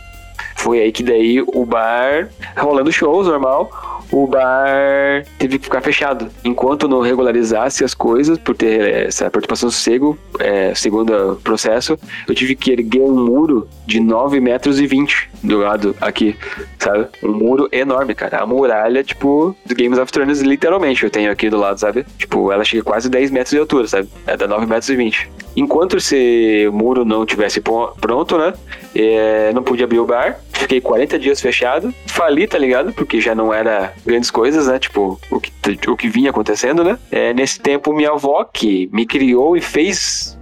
Foi aí que daí o bar rolando shows normal, o bar teve que ficar fechado. Enquanto não regularizasse as coisas, por ter essa participação sossego, é, segundo o processo, eu tive que erguer um muro de 9 metros e 20 do lado aqui, sabe? Um muro enorme, cara. A muralha, tipo, do Games of Thrones, literalmente, eu tenho aqui do lado, sabe? Tipo, ela chega quase 10 metros de altura, sabe? É da 9 metros e 20. Enquanto esse muro não tivesse pronto, né? É, não pude abrir o bar. Fiquei 40 dias fechado. Fali, tá ligado? Porque já não era grandes coisas, né? Tipo, o que, o que vinha acontecendo, né? É, nesse tempo, minha avó, que me criou e fez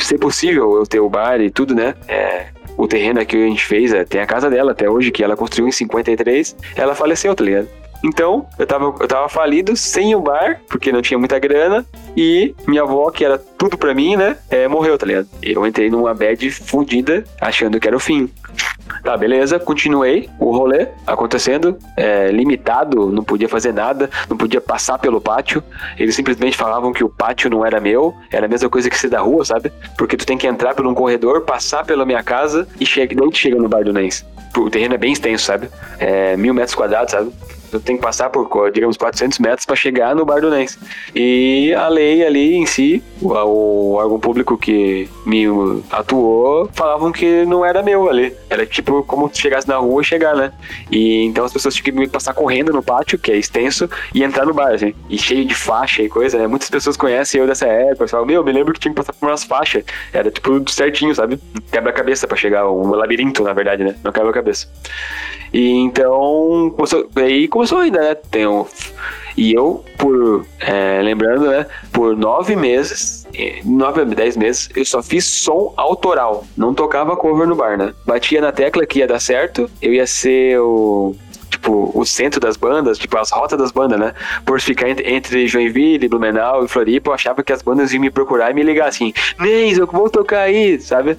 ser possível eu ter o bar e tudo, né? É, o terreno que a gente fez, é, tem a casa dela até hoje, que ela construiu em 53, ela faleceu, tá ligado? Então, eu tava, eu tava falido, sem o bar, porque não tinha muita grana, e minha avó, que era tudo pra mim, né, é, morreu, tá ligado? Eu entrei numa bad fodida, achando que era o fim. Tá, beleza, continuei o rolê acontecendo, é, limitado, não podia fazer nada, não podia passar pelo pátio. Eles simplesmente falavam que o pátio não era meu, era a mesma coisa que ser da rua, sabe? Porque tu tem que entrar por um corredor, passar pela minha casa e chega, tu chega no bar do Nens. O terreno é bem extenso, sabe? É mil metros quadrados, sabe? Eu tenho que passar por, digamos, 400 metros para chegar no Bar do Nens. E a lei ali em si, o, órgão público que me atuou, falavam que não era meu ali. Era tipo como se chegasse na rua e chegar, né? E então as pessoas tinham que passar correndo no pátio, que é extenso, e entrar no bar, assim. E cheio de faixa e coisa, né? Muitas pessoas conhecem eu dessa época, falam, meu, me lembro que tinha que passar por umas faixas. Era tipo certinho, sabe? Quebra-cabeça para chegar, um labirinto, na verdade, né? Não quebra-cabeça. E então, começou, aí começou ainda, né? Tem um, e eu, por. É, lembrando, né? Por nove meses, nove dez meses, eu só fiz som autoral. Não tocava cover no bar, né? Batia na tecla que ia dar certo, eu ia ser o tipo, o centro das bandas, tipo, as rotas das bandas, né? Por ficar entre, entre Joinville, Blumenau e Floripa, eu achava que as bandas iam me procurar e me ligar assim, Neis, eu vou tocar aí, sabe?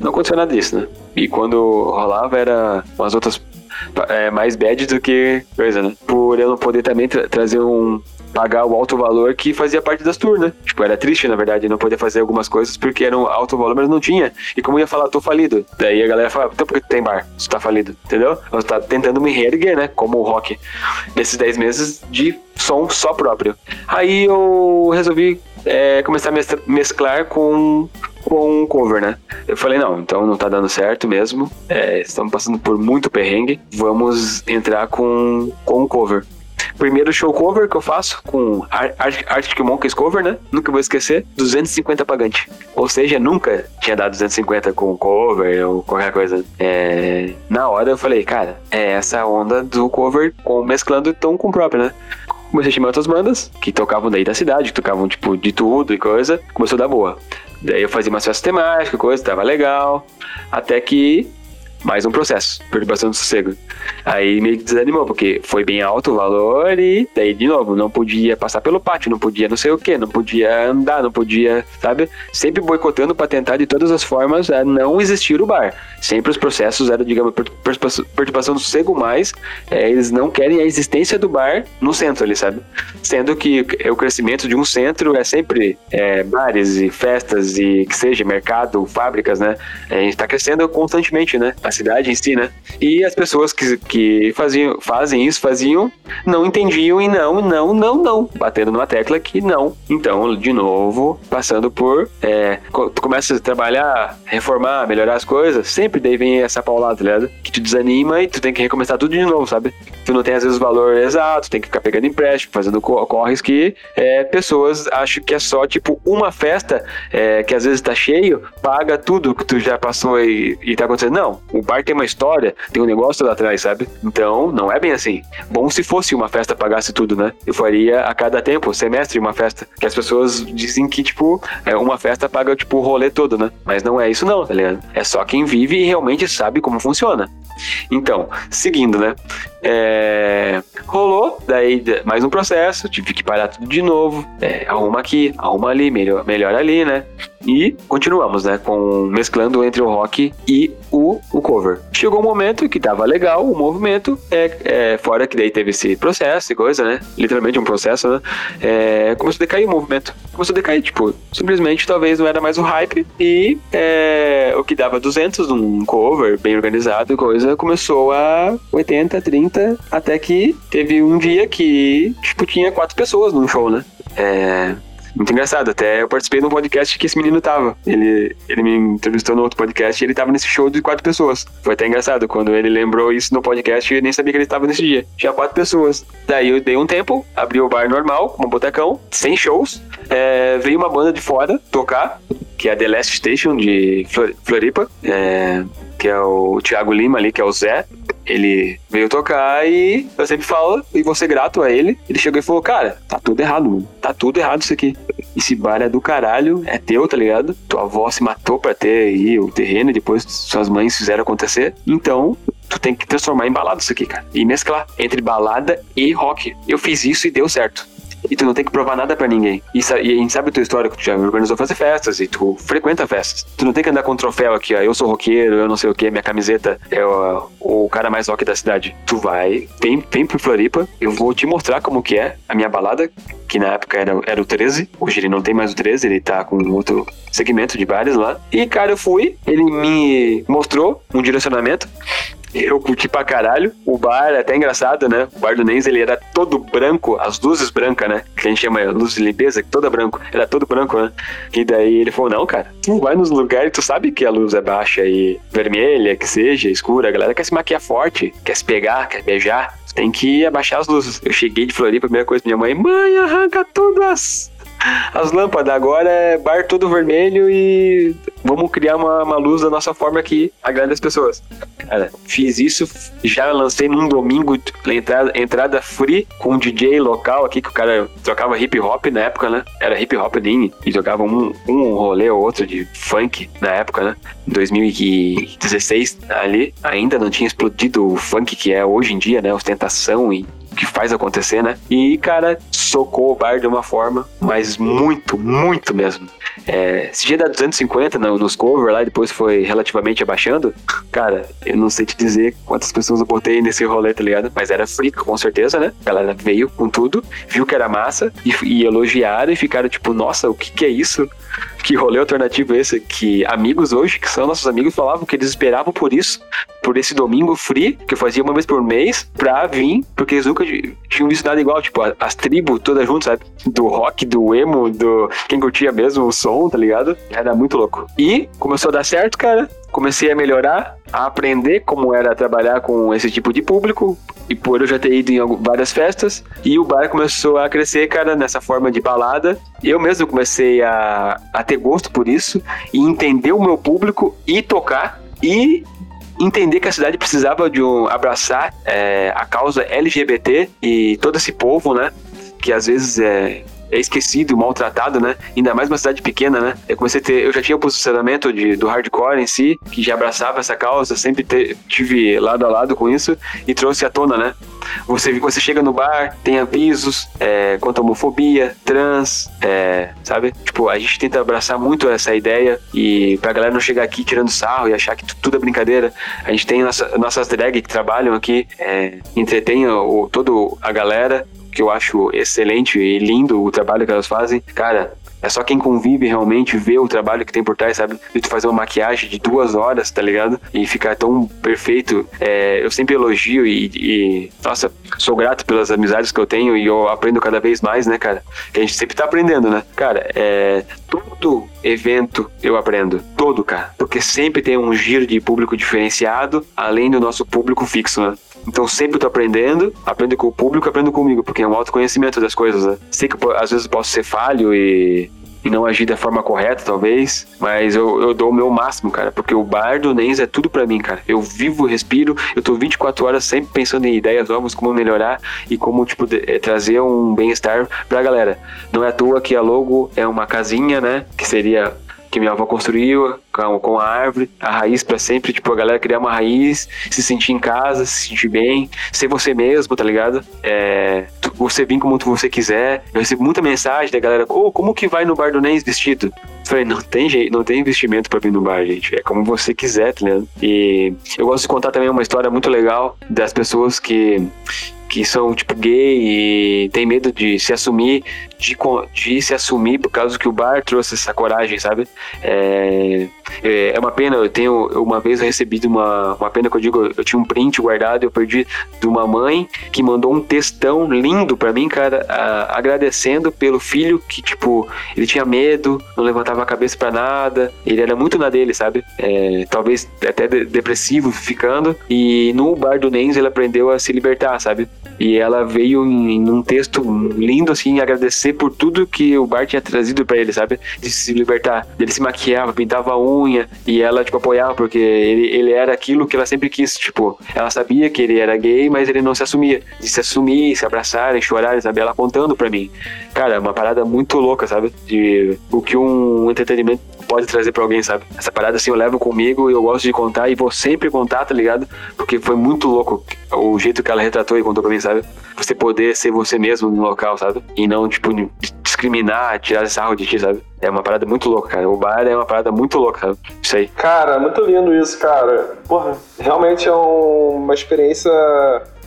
Não aconteceu nada disso, né? E quando rolava, era umas outras é, mais bad do que coisa, né? Por eu não poder também tra trazer um. pagar o alto valor que fazia parte das tours, né? Tipo, era triste, na verdade, não poder fazer algumas coisas porque era um alto valor, mas não tinha. E como eu ia falar, tô falido. Daí a galera fala, então por que tu tem bar? Você tá falido, entendeu? Você tá tentando me reerguer, né? Como o rock. Nesses 10 meses de som só próprio. Aí eu resolvi é, começar a mesclar com com um cover, né? Eu falei, não, então não tá dando certo mesmo. É, estamos passando por muito perrengue. Vamos entrar com, com um cover. Primeiro show cover que eu faço com Arctic Monkeys cover, né? Nunca vou esquecer, 250 pagante. Ou seja, nunca tinha dado 250 com cover ou qualquer coisa. É... Na hora eu falei, cara, é essa onda do cover com mesclando tom com o próprio, né? Comecei a chamar outras bandas que tocavam daí da cidade, que tocavam tipo de tudo e coisa. Começou a dar boa. Daí eu fazia umas festas temáticas, coisa, tava legal. Até que mais um processo, perturbação do sossego. Aí meio que desanimou, porque foi bem alto o valor e daí, de novo, não podia passar pelo pátio, não podia não sei o que, não podia andar, não podia, sabe? Sempre boicotando para tentar de todas as formas a não existir o bar. Sempre os processos eram, digamos, perturbação do sossego, mas é, eles não querem a existência do bar no centro ali, sabe? Sendo que o crescimento de um centro é sempre é, bares e festas e que seja mercado, fábricas, né? A gente tá crescendo constantemente, né? A cidade em si, né? E as pessoas que, que faziam, fazem isso, faziam, não entendiam e não, não, não, não, batendo numa tecla que não. Então, de novo, passando por. É, tu começa a trabalhar, reformar, melhorar as coisas, sempre daí vem essa paulada, tá ligado? Que te desanima e tu tem que recomeçar tudo de novo, sabe? Tu não tem às vezes o valor exato, tem que ficar pegando empréstimo, fazendo corres que é, pessoas acham que é só tipo uma festa é, que às vezes tá cheio, paga tudo que tu já passou e, e tá acontecendo. Não, o bar tem uma história, tem um negócio lá atrás, sabe? Então, não é bem assim. Bom se fosse uma festa pagasse tudo, né? Eu faria a cada tempo, semestre, uma festa. Que as pessoas dizem que, tipo, é uma festa paga, tipo, o rolê todo, né? Mas não é isso não, tá ligado? É só quem vive e realmente sabe como funciona. Então, seguindo, né? É... Rolou, daí mais um processo, tive que parar tudo de novo. É, arruma aqui, arruma ali, melhor, melhor ali, né? E continuamos, né? Com mesclando entre o rock e o, o cover. Chegou um momento que tava legal o movimento, é, é, fora que daí teve esse processo e coisa, né? Literalmente um processo, né? É, começou a decair o movimento. Começou a decair, tipo, simplesmente talvez não era mais o hype e é, o que dava 200 num cover bem organizado e coisa começou a 80, 30, até que teve um dia que, tipo, tinha quatro pessoas num show, né? É, muito engraçado. Até eu participei de um podcast que esse menino tava. Ele, ele me entrevistou no outro podcast e ele tava nesse show de quatro pessoas. Foi até engraçado. Quando ele lembrou isso no podcast, eu nem sabia que ele estava nesse dia. Tinha quatro pessoas. Daí eu dei um tempo, abri o bar normal, um botecão, sem shows. É, veio uma banda de fora tocar, que é a The Last Station de Floripa. É, que é o Thiago Lima ali, que é o Zé. Ele veio tocar e eu sempre falo, e vou ser grato a ele. Ele chegou e falou: Cara, tá tudo errado, mano. Tá tudo errado isso aqui. Esse bar é do caralho, é teu, tá ligado? Tua avó se matou pra ter aí o terreno e depois suas mães fizeram acontecer. Então, tu tem que transformar em balada isso aqui, cara. E mesclar entre balada e rock. Eu fiz isso e deu certo e tu não tem que provar nada para ninguém. E, e, a gente sabe a tua história que tu já organizou fazer festas e tu frequenta festas. Tu não tem que andar com um troféu aqui, ó, eu sou roqueiro, eu não sei o que, minha camiseta é o, o cara mais rock da cidade. Tu vai, vem, vem pro Floripa, eu vou te mostrar como que é a minha balada, que na época era, era o 13, hoje ele não tem mais o 13, ele tá com outro segmento de bares lá. E cara, eu fui, ele me mostrou um direcionamento eu curti pra caralho. O bar é até engraçado, né? O bar do Nens, ele era todo branco, as luzes brancas, né? Que a gente chama luz de limpeza, toda branco. Era todo branco, né? E daí ele falou, não, cara, tu vai nos lugares, tu sabe que a luz é baixa e vermelha, que seja, escura. A galera quer se maquiar forte, quer se pegar, quer beijar. tem que abaixar as luzes. Eu cheguei de Floripa, a primeira coisa, minha mãe, mãe, arranca todas as lâmpadas. Agora é bar todo vermelho e vamos criar uma, uma luz da nossa forma que agrada as pessoas. Cara, fiz isso, já lancei num domingo entrada, entrada free com um DJ local aqui que o cara tocava hip hop na época, né? Era hip hop din e jogava um, um rolê ou outro de funk na época, né? 2016 ali ainda não tinha explodido o funk que é hoje em dia, né? Ostentação e que faz acontecer, né? E, cara, socou o bar de uma forma, mas muito, muito mesmo. É, esse dia da 250 no, nos cover lá, depois foi relativamente abaixando. Cara, eu não sei te dizer quantas pessoas eu botei nesse rolê, tá ligado? Mas era freak, com certeza, né? A galera veio com tudo, viu que era massa e, e elogiaram e ficaram tipo, nossa, o que que é isso? Que rolê alternativo é esse? Que amigos hoje, que são nossos amigos, falavam que eles esperavam por isso, por esse domingo free, que eu fazia uma vez por mês, pra vir, porque eles nunca tinham visto nada igual, tipo, as tribos todas juntas, sabe? Do rock, do emo, do quem curtia mesmo o som, tá ligado? Era muito louco. E começou a dar certo, cara comecei a melhorar, a aprender como era trabalhar com esse tipo de público, e por eu já ter ido em várias festas, e o bar começou a crescer, cara, nessa forma de balada. Eu mesmo comecei a, a ter gosto por isso, e entender o meu público, e tocar, e entender que a cidade precisava de um abraçar é, a causa LGBT e todo esse povo, né? Que às vezes é, é esquecido, maltratado, né? Ainda mais uma cidade pequena, né? Eu comecei a ter, eu já tinha o posicionamento de, do hardcore em si, que já abraçava essa causa, sempre te, tive lado a lado com isso e trouxe à tona, né? Você, você chega no bar, tem avisos é, à homofobia, trans, é, sabe? Tipo, a gente tenta abraçar muito essa ideia e pra galera não chegar aqui tirando sarro e achar que tudo é brincadeira. A gente tem nossa, nossas drag que trabalham aqui, é, entretém o, todo a galera, que eu acho excelente e lindo o trabalho que elas fazem. Cara, é só quem convive realmente vê o trabalho que tem por trás, sabe? De tu fazer uma maquiagem de duas horas, tá ligado? E ficar tão perfeito. É, eu sempre elogio e, e, nossa, sou grato pelas amizades que eu tenho e eu aprendo cada vez mais, né, cara? Que a gente sempre tá aprendendo, né? Cara, é, todo evento eu aprendo. Todo, cara. Porque sempre tem um giro de público diferenciado, além do nosso público fixo, né? Então sempre tô aprendendo, aprendo com o público, aprendo comigo, porque é um autoconhecimento das coisas, né? Sei que às vezes posso ser falho e, e não agir da forma correta, talvez, mas eu, eu dou o meu máximo, cara, porque o bar do Nens é tudo para mim, cara. Eu vivo, respiro, eu tô 24 horas sempre pensando em ideias novas, como melhorar e como, tipo, de, é, trazer um bem-estar pra galera. Não é à toa que a logo é uma casinha, né, que seria que minha avó construiu com, com a árvore, a raiz para sempre, tipo, a galera criar uma raiz, se sentir em casa, se sentir bem, ser você mesmo, tá ligado? É, você vir como você quiser. Eu recebo muita mensagem da galera, oh, como que vai no bar do Nens vestido? Eu falei, não tem jeito, não tem investimento para vir no bar, gente. É como você quiser, tá ligado? E eu gosto de contar também uma história muito legal das pessoas que que são tipo gay e tem medo de se assumir, de, de se assumir por causa que o bar trouxe essa coragem, sabe? É, é, é uma pena, eu tenho, uma vez eu recebi uma, uma pena que eu digo, eu tinha um print guardado, eu perdi de uma mãe que mandou um textão lindo para mim, cara, a, agradecendo pelo filho que, tipo, ele tinha medo, não levantava a cabeça para nada, ele era muito na dele, sabe? É, talvez até depressivo ficando, e no bar do Nens ele aprendeu a se libertar, sabe? E ela veio em, em um texto lindo, assim, agradecer por tudo que o Bart tinha trazido para ele, sabe? De se libertar. Ele se maquiava, pintava a unha, e ela, tipo, apoiava, porque ele, ele era aquilo que ela sempre quis, tipo, ela sabia que ele era gay, mas ele não se assumia. De se assumir, se abraçarem, chorarem, sabe? Ela contando pra mim. Cara, é uma parada muito louca, sabe? De o que um entretenimento pode trazer para alguém, sabe? Essa parada assim eu levo comigo e eu gosto de contar e vou sempre contar, tá ligado? Porque foi muito louco o jeito que ela retratou e contou pra mim, sabe? Você poder ser você mesmo no local, sabe? E não, tipo, discriminar, tirar sarro de ti, sabe? É uma parada muito louca, cara. O bar é uma parada muito louca, sabe? Isso aí. Cara, muito lindo isso, cara. Porra, realmente é uma experiência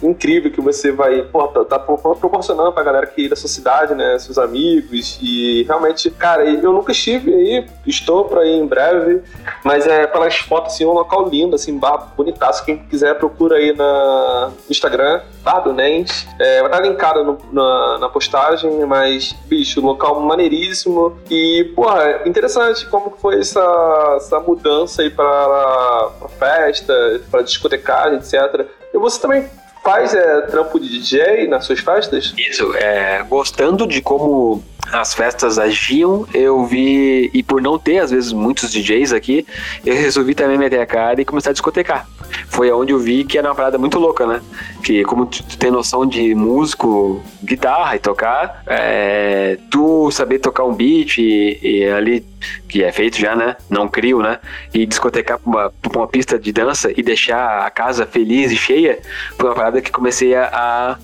incrível que você vai pô, tá, tá proporcionando pra galera que da sua cidade, né? Seus amigos. E realmente, cara, eu nunca estive aí, estou pra ir em breve, mas é pelas fotos, assim, um local lindo, assim, bar bonitaço. Quem quiser, procura aí na, no Instagram, Bar do Nens. É, vai estar linkado no, na, na postagem, mas, bicho, local maneiríssimo. E, porra, interessante como foi essa, essa mudança aí pra, pra festa, pra discotecagem, etc. E você também faz é, trampo de DJ nas suas festas? Isso, é, gostando de como as festas agiam, eu vi, e por não ter às vezes muitos DJs aqui, eu resolvi também meter a cara e começar a discotecar. Foi onde eu vi que era uma parada muito louca, né? Que como tu, tem noção de músico, guitarra e tocar, é, tu saber tocar um beat e, e, ali, que é feito já, né? Não crio, né? E discotecar pra uma, pra uma pista de dança e deixar a casa feliz e cheia, foi uma parada que comecei a,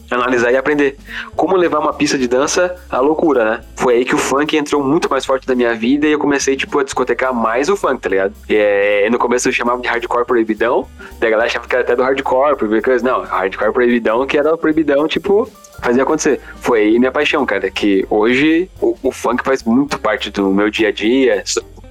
a analisar e aprender. Como levar uma pista de dança à loucura, né? Foi aí que o funk entrou muito mais forte na minha vida e eu comecei, tipo, a discotecar mais o funk, tá ligado? E, é, no começo eu chamava de hardcore proibidão, daí a galera achava que era até do hardcore, porque, não, hardcore proibidão, que era proibidão, tipo, fazia acontecer. Foi aí minha paixão, cara, que hoje o, o funk faz muito parte do meu dia a dia,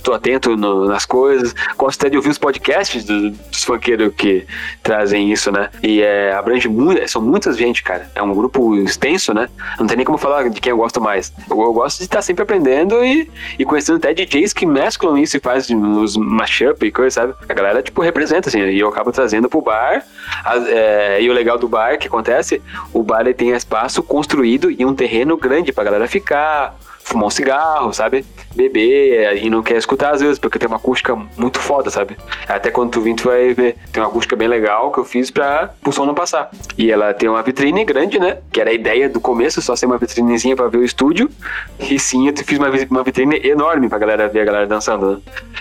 tô atento no, nas coisas. Gosto até de ouvir os podcasts do, dos funkeiros que trazem isso, né? E é, abrange muito, são muitas gente, cara. É um grupo extenso, né? Não tem nem como falar de quem eu gosto mais. Eu, eu gosto de estar sempre aprendendo e, e conhecendo até DJs que mesclam isso e fazem os mashup e coisa, sabe? A galera, tipo, representa, assim, e eu acabo trazendo pro bar. A, é, e o legal do bar, que acontece, o bar ele tem espaço construído e um terreno grande pra galera ficar, fumar um cigarro, sabe? Beber e não quer escutar às vezes, porque tem uma acústica muito foda, sabe? Até quando tu vir, tu vai ver. Tem uma acústica bem legal que eu fiz pra o som não passar. E ela tem uma vitrine grande, né? Que era a ideia do começo, só ser uma vitrinezinha pra ver o estúdio. E sim, eu fiz uma, uma vitrine enorme pra galera ver a galera dançando, né?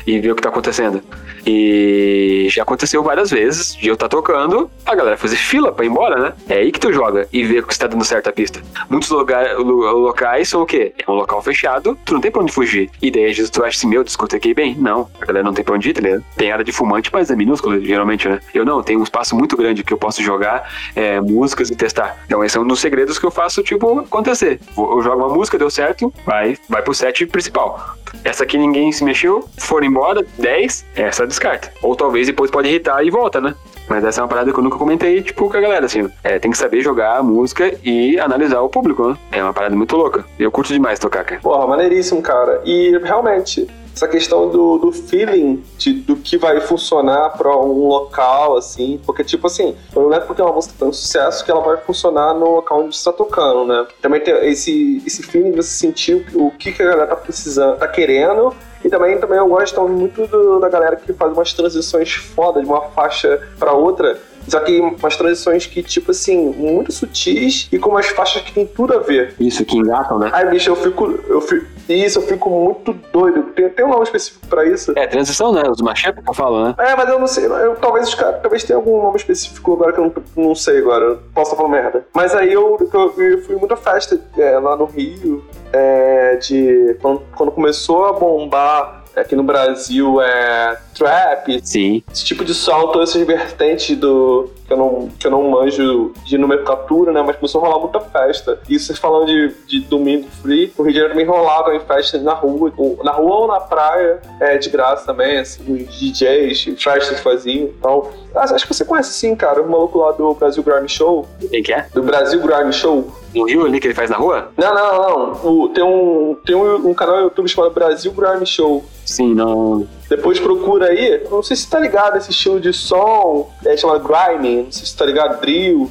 E ver o que tá acontecendo. E já aconteceu várias vezes de eu estar tá tocando, a galera fazer fila pra ir embora, né? É aí que tu joga e vê que está dando certo a pista. Muitos lugar, locais são o quê? É um local fechado, tu não tem pra onde fugir. E daí tu acha assim, meu, discotequei bem. Não, a galera não tem pra onde ir, tá ligado? Tem área de fumante, mas é minúsculo, geralmente, né? Eu não, tem um espaço muito grande que eu posso jogar é, músicas e testar. Então esse é um dos segredos que eu faço, tipo, acontecer. Eu jogo uma música, deu certo, vai, vai pro set principal. Essa aqui ninguém se mexeu, foram embora, 10, essa descarta. Ou talvez depois pode irritar e volta, né? Mas essa é uma parada que eu nunca comentei, tipo, com a galera, assim. É, tem que saber jogar a música e analisar o público, né? É uma parada muito louca. Eu curto demais tocar, cara. Porra, maneiríssimo, cara. E realmente, essa questão do, do feeling de, do que vai funcionar para um local, assim, porque, tipo assim, não é porque uma música tem um sucesso que ela vai funcionar no local onde você está tocando, né? Também tem esse, esse feeling de você sentir o que, que a galera tá precisando, tá querendo e também, também eu gosto muito do, da galera que faz umas transições foda de uma faixa para outra. Só que umas transições que, tipo assim, muito sutis e com umas faixas que tem tudo a ver. Isso, que engatam, né? Aí, bicho, eu fico. Eu fico isso, eu fico muito doido. Tem, tem um nome específico pra isso. É, transição, né? Os machete que eu falo, né? É, mas eu não sei. Eu, talvez os caras. Talvez tenha algum nome específico agora que eu não, não sei agora. Eu posso estar falando merda. Mas aí eu, eu, eu fui muita festa é, lá no Rio. É, de. Quando, quando começou a bombar aqui no Brasil é trap. Sim. Esse tipo de som, todas essas vertentes do. Que eu, não, que eu não manjo de nomenclatura, né? Mas começou a rolar muita festa. E vocês falando de, de domingo free, o Rio de Janeiro também rolava em festas na rua, ou, na rua ou na praia, é, de graça também, assim, os DJs, festas faziam. Então, acho que você conhece sim, cara, o maluco lá do Brasil Grime Show. Quem que é? Do Brasil Grime Show. No Rio ali que ele faz na rua? Não, não, não. O, tem um, tem um, um canal no YouTube chamado Brasil Grime Show. Sim, não. Depois procura aí. Não sei se tá ligado esse estilo de som. É chamado grime. Não sei se tá ligado, drill.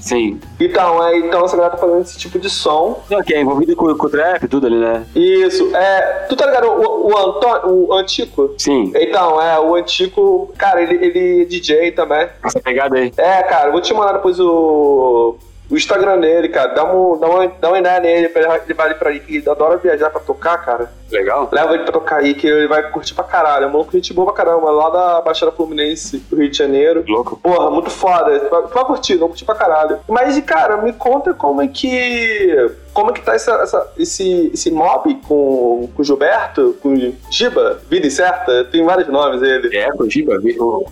Sim. Então, é, então essa galera tá fazendo esse tipo de som. Não, que é envolvido com, com o trap tudo ali, né? Isso. É, tu tá ligado o, o, Antônio, o Antico? Sim. Então, é, o Antico, cara, ele, ele é DJ também. Essa pegada aí. É, cara, vou te mandar depois o o Instagram dele, cara. Dá, um, dá, uma, dá uma ideia nele, pra ele levar ele pra aí, que ele adora viajar pra tocar, cara. Legal. Leva ele pra tocar aí, que ele vai curtir pra caralho. É um maluco gente boa pra caramba, lá da Baixada Fluminense, do Rio de Janeiro. Louco. Porra, muito foda. Tu vai, tu vai curtir, vai curtir pra caralho. Mas, cara, me conta como é que. Como é que tá essa, essa, esse, esse mob com, com o Gilberto, com o Giba, Vida Incerta? Tem vários nomes ele. É, com Giba,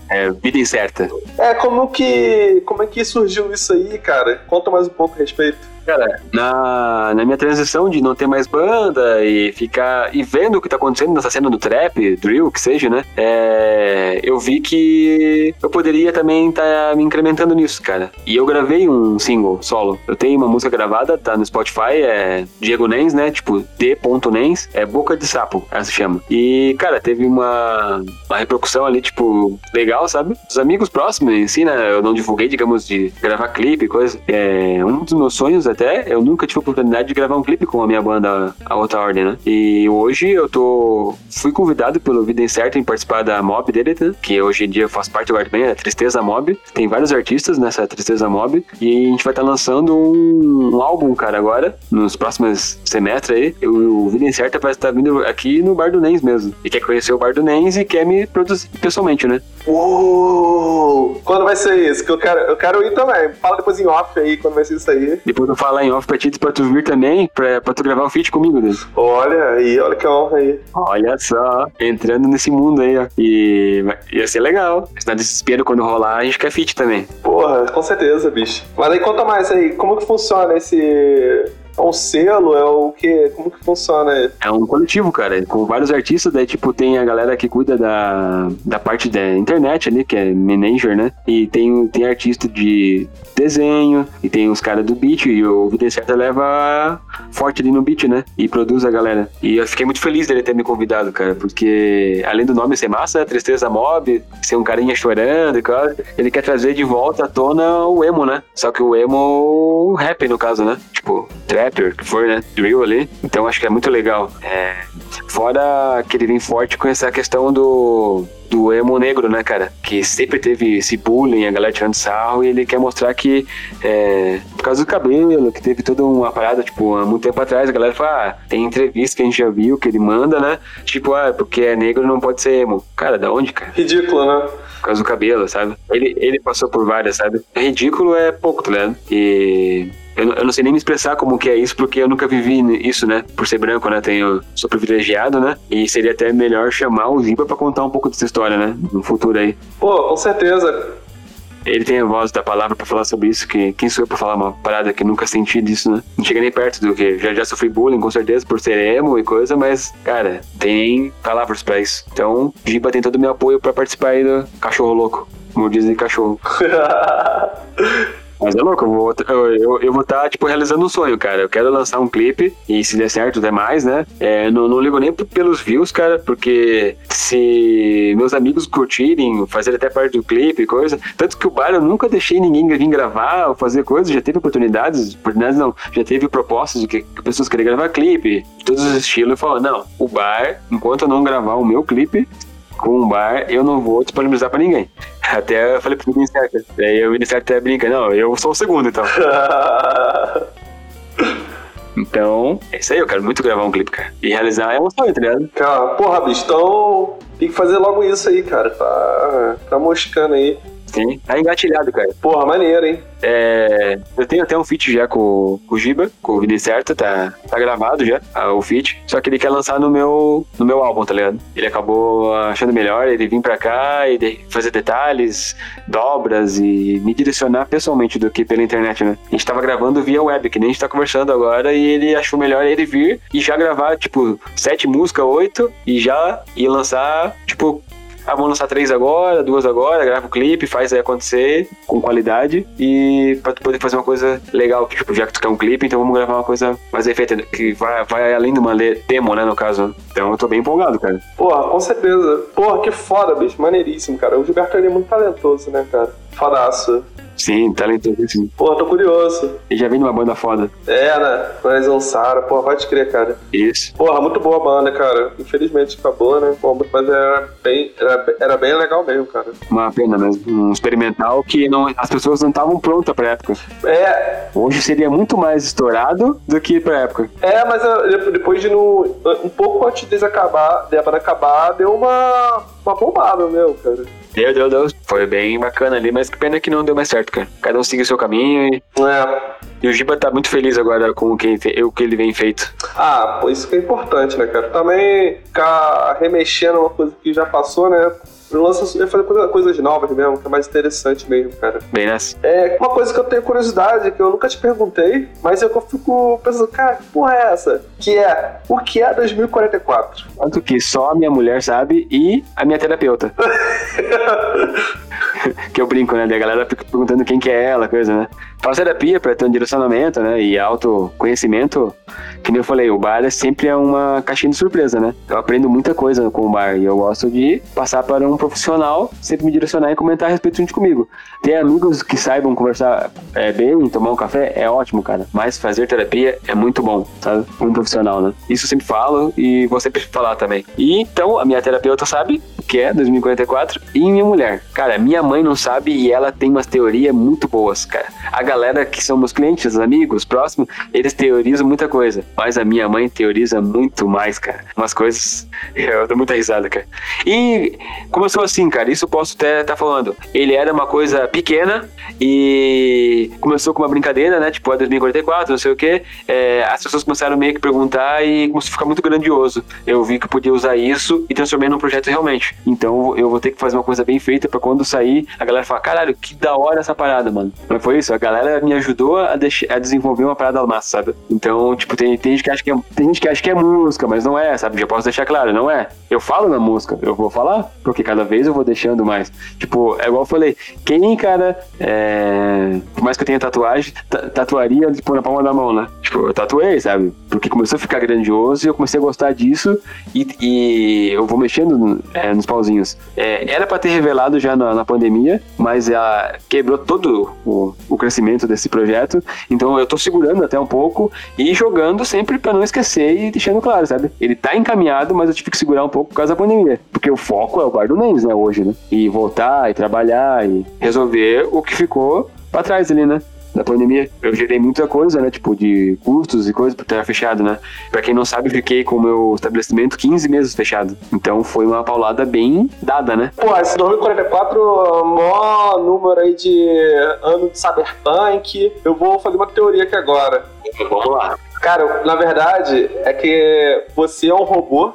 é, Vida Incerta. É, como que. Como é que surgiu isso aí, cara? Conta mais um pouco a respeito. Cara, na, na minha transição de não ter mais banda e ficar. e vendo o que tá acontecendo nessa cena do trap, drill, que seja, né? É, eu vi que eu poderia também estar tá me incrementando nisso, cara. E eu gravei um single solo. Eu tenho uma música gravada, tá no Spotify, é Diego Nens, né? Tipo, D.Nens, é Boca de Sapo, se chama. E, cara, teve uma, uma repercussão ali, tipo, legal, sabe? Os amigos próximos em si, né? Eu não divulguei, digamos, de gravar clipe e coisa. É, um dos meus sonhos é até, eu nunca tive a oportunidade de gravar um clipe com a minha banda, a Outra Ordem, né? E hoje eu tô. Fui convidado pelo Vida Incerta em participar da Mob dele, né? que hoje em dia faz parte do Art Band, é Tristeza Mob. Tem vários artistas nessa Tristeza Mob. E a gente vai estar tá lançando um, um, álbum, cara, agora, nos próximos semestres aí. O, o Vida Incerta vai estar vindo aqui no Bar do Nens mesmo. E quer conhecer o Bar do Nens e quer me produzir pessoalmente, né? Uou! Quando vai ser isso? Que eu quero, eu quero ir também. Fala depois em off aí quando vai ser isso aí. Depois eu falo falar em off pra ti, pra tu vir também, pra, pra tu gravar um feat comigo, Deus. Olha aí, olha que honra aí. Olha só, entrando nesse mundo aí, ó. E ia ser legal. Se não desespero quando rolar, a gente quer feat também. Porra, com certeza, bicho. Mas aí conta mais aí, como que funciona esse é um selo? É o que? Como que funciona? É um coletivo, cara, com vários artistas. Daí, tipo, tem a galera que cuida da, da parte da internet ali, que é manager, né? E tem, tem artista de desenho, e tem os caras do beat, e o Vida Certa leva forte ali no beat, né? E produz a galera. E eu fiquei muito feliz dele ter me convidado, cara, porque além do nome ser massa, Tristeza Mob, ser um carinha chorando e coisa, ele quer trazer de volta à tona o emo, né? Só que o emo rap, no caso, né? Tipo, tipo, trapper, que for, né? Drill ali. Então acho que é muito legal. É, fora que ele vem forte com essa questão do do emo negro, né, cara? Que sempre teve esse bullying, a galera tirando sarro, e ele quer mostrar que, é, por causa do cabelo, que teve toda uma parada, tipo, há muito tempo atrás, a galera fala, ah, tem entrevista que a gente já viu, que ele manda, né? Tipo, ah, porque é negro não pode ser emo. Cara, da onde, cara? Ridículo, né? Por causa do cabelo, sabe? Ele, ele passou por várias, sabe? É ridículo é pouco, tá ligado? E eu, eu, não sei nem me expressar como que é isso, porque eu nunca vivi isso, né? Por ser branco, né? Tenho, sou privilegiado, né? E seria até melhor chamar o Ziba para contar um pouco dessa história, né? No futuro aí. Pô, com certeza. Ele tem a voz da palavra para falar sobre isso, que quem sou eu pra falar uma parada que nunca senti disso, né? Não chega nem perto do que. Já, já sofri bullying, com certeza, por ser emo e coisa, mas, cara, tem palavras pra isso. Então, Giba tem todo o meu apoio para participar aí do Cachorro Louco. Como dizem cachorro. Mas é louco, eu vou eu, eu, eu vou estar, tá, tipo, realizando um sonho, cara. Eu quero lançar um clipe e se der certo, der mais, né? É, não, não ligo nem pelos views, cara, porque se meus amigos curtirem, fazer até parte do clipe e coisa. Tanto que o bar eu nunca deixei ninguém vir gravar ou fazer coisa, já teve oportunidades, oportunidades não, já teve propostas de que, pessoas queriam gravar clipe, todos os estilos. Eu falo, não, o bar, enquanto eu não gravar o meu clipe, com um bar, eu não vou disponibilizar pra ninguém. Até eu falei pro Ministério. Daí o Ministério até brinca, não, eu sou o segundo então. Então, é isso aí, eu quero muito gravar um clipe, cara. E realizar é um sonho, tá ligado? Cara, porra, bicho, então tem que fazer logo isso aí, cara. Tá, tá moscando aí. Sim, tá engatilhado, cara. Porra, maneiro, hein? É, eu tenho até um feat já com, com o Giba, com o Vida Certa, tá, tá gravado já, o feat. Só que ele quer lançar no meu, no meu álbum, tá ligado? Ele acabou achando melhor ele vir pra cá e de, fazer detalhes, dobras e me direcionar pessoalmente do que pela internet, né? A gente tava gravando via web, que nem a gente tá conversando agora, e ele achou melhor ele vir e já gravar, tipo, sete músicas, oito, e já ir lançar, tipo, ah, vamos lançar três agora, duas agora, grava o clipe, faz aí acontecer com qualidade e pra tu poder fazer uma coisa legal, tipo, já que tu quer um clipe, então vamos gravar uma coisa mais efeita, que vai, vai além de uma demo, né, no caso. Então eu tô bem empolgado, cara. Porra, com certeza. Porra, que foda, bicho, maneiríssimo, cara. O Gilberto ele é muito talentoso, né, cara? Fodaço. Sim, talentosíssimo. Pô, tô curioso. E já vem numa banda foda. É, né? Mas Ansara, pô, vai te crer, cara. Isso. Porra, muito boa a banda, cara. Infelizmente acabou, né? Pô, mas era bem, era, era bem legal mesmo, cara. Uma pena mesmo. Um experimental que não, as pessoas não estavam prontas pra época. É. Hoje seria muito mais estourado do que pra época. É, mas depois de no, um pouco antes de acabar, de acabar, deu uma, uma bombada, meu, cara. Deu, deu, deu. Foi bem bacana ali, mas que pena que não deu mais certo, cara. Cada um seguiu seu caminho e. É. E o Giba tá muito feliz agora com o que, o que ele vem feito. Ah, pô, isso que é importante, né, cara? Também ficar remexendo uma coisa que já passou, né? Lança fazer coisas novas mesmo, que é mais interessante mesmo, cara. Bem nessa. É uma coisa que eu tenho curiosidade, que eu nunca te perguntei, mas eu fico pensando, cara, que porra é essa? Que é, o que é 2044? Tanto que só a minha mulher sabe e a minha terapeuta. que eu brinco, né? Da galera fica perguntando quem que é ela, coisa, né? Faço terapia para ter um direcionamento, né? E autoconhecimento. Que nem eu falei, o bar é sempre uma caixinha de surpresa, né? Eu aprendo muita coisa com o bar e eu gosto de passar para um profissional, sempre me direcionar e comentar a respeito junto comigo. Ter amigos que saibam conversar é, bem, tomar um café, é ótimo, cara. Mas fazer terapia é muito bom, sabe? Um profissional, né? Isso eu sempre falo e vou sempre falar também. E então, a minha terapeuta sabe que é 2044 e minha mulher. Cara, minha mãe não sabe e ela tem umas teorias muito boas, cara. A galera que são meus clientes, amigos, próximos, eles teorizam muita coisa. Mas a minha mãe teoriza muito mais, cara. Umas coisas. Eu dou muita risada, cara. E começou assim, cara. Isso posso até estar tá falando. Ele era uma coisa pequena e começou com uma brincadeira, né? Tipo, a 2044, não sei o quê. É, as pessoas começaram meio que perguntar e começou a ficar muito grandioso. Eu vi que eu podia usar isso e transformei num projeto realmente. Então eu vou ter que fazer uma coisa bem feita para quando sair a galera falar: caralho, que da hora essa parada, mano. Não foi isso? A galera galera me ajudou a, a desenvolver uma parada massa, sabe? Então, tipo, tem, tem, gente que acha que é, tem gente que acha que é música, mas não é, sabe? Já posso deixar claro, não é. Eu falo na música, eu vou falar, porque cada vez eu vou deixando mais. Tipo, é igual eu falei, quem, cara, é... por mais que eu tenha tatuagem, tatuaria tipo, na palma da mão, né? Tipo, eu tatuei, sabe? Porque começou a ficar grandioso e eu comecei a gostar disso e, e eu vou mexendo é, nos, pauzinhos. É, era para ter revelado já na, na pandemia, mas ela quebrou todo o, o crescimento desse projeto. Então eu tô segurando até um pouco e jogando sempre para não esquecer e deixando claro, sabe? Ele tá encaminhado, mas eu tive que segurar um pouco por causa da pandemia. Porque o foco é o Bar do Names, né, hoje, né? E voltar e trabalhar e resolver o que ficou pra trás ali, né? Da pandemia. Eu gerei muita coisa, né? Tipo, de custos e coisas por estar fechado, né? Pra quem não sabe, fiquei com o meu estabelecimento 15 meses fechado. Então foi uma paulada bem dada, né? Pô, esse 2044, mó número aí de ano de cyberpunk. Eu vou fazer uma teoria aqui agora. Vamos lá. Cara, na verdade, é que você é um robô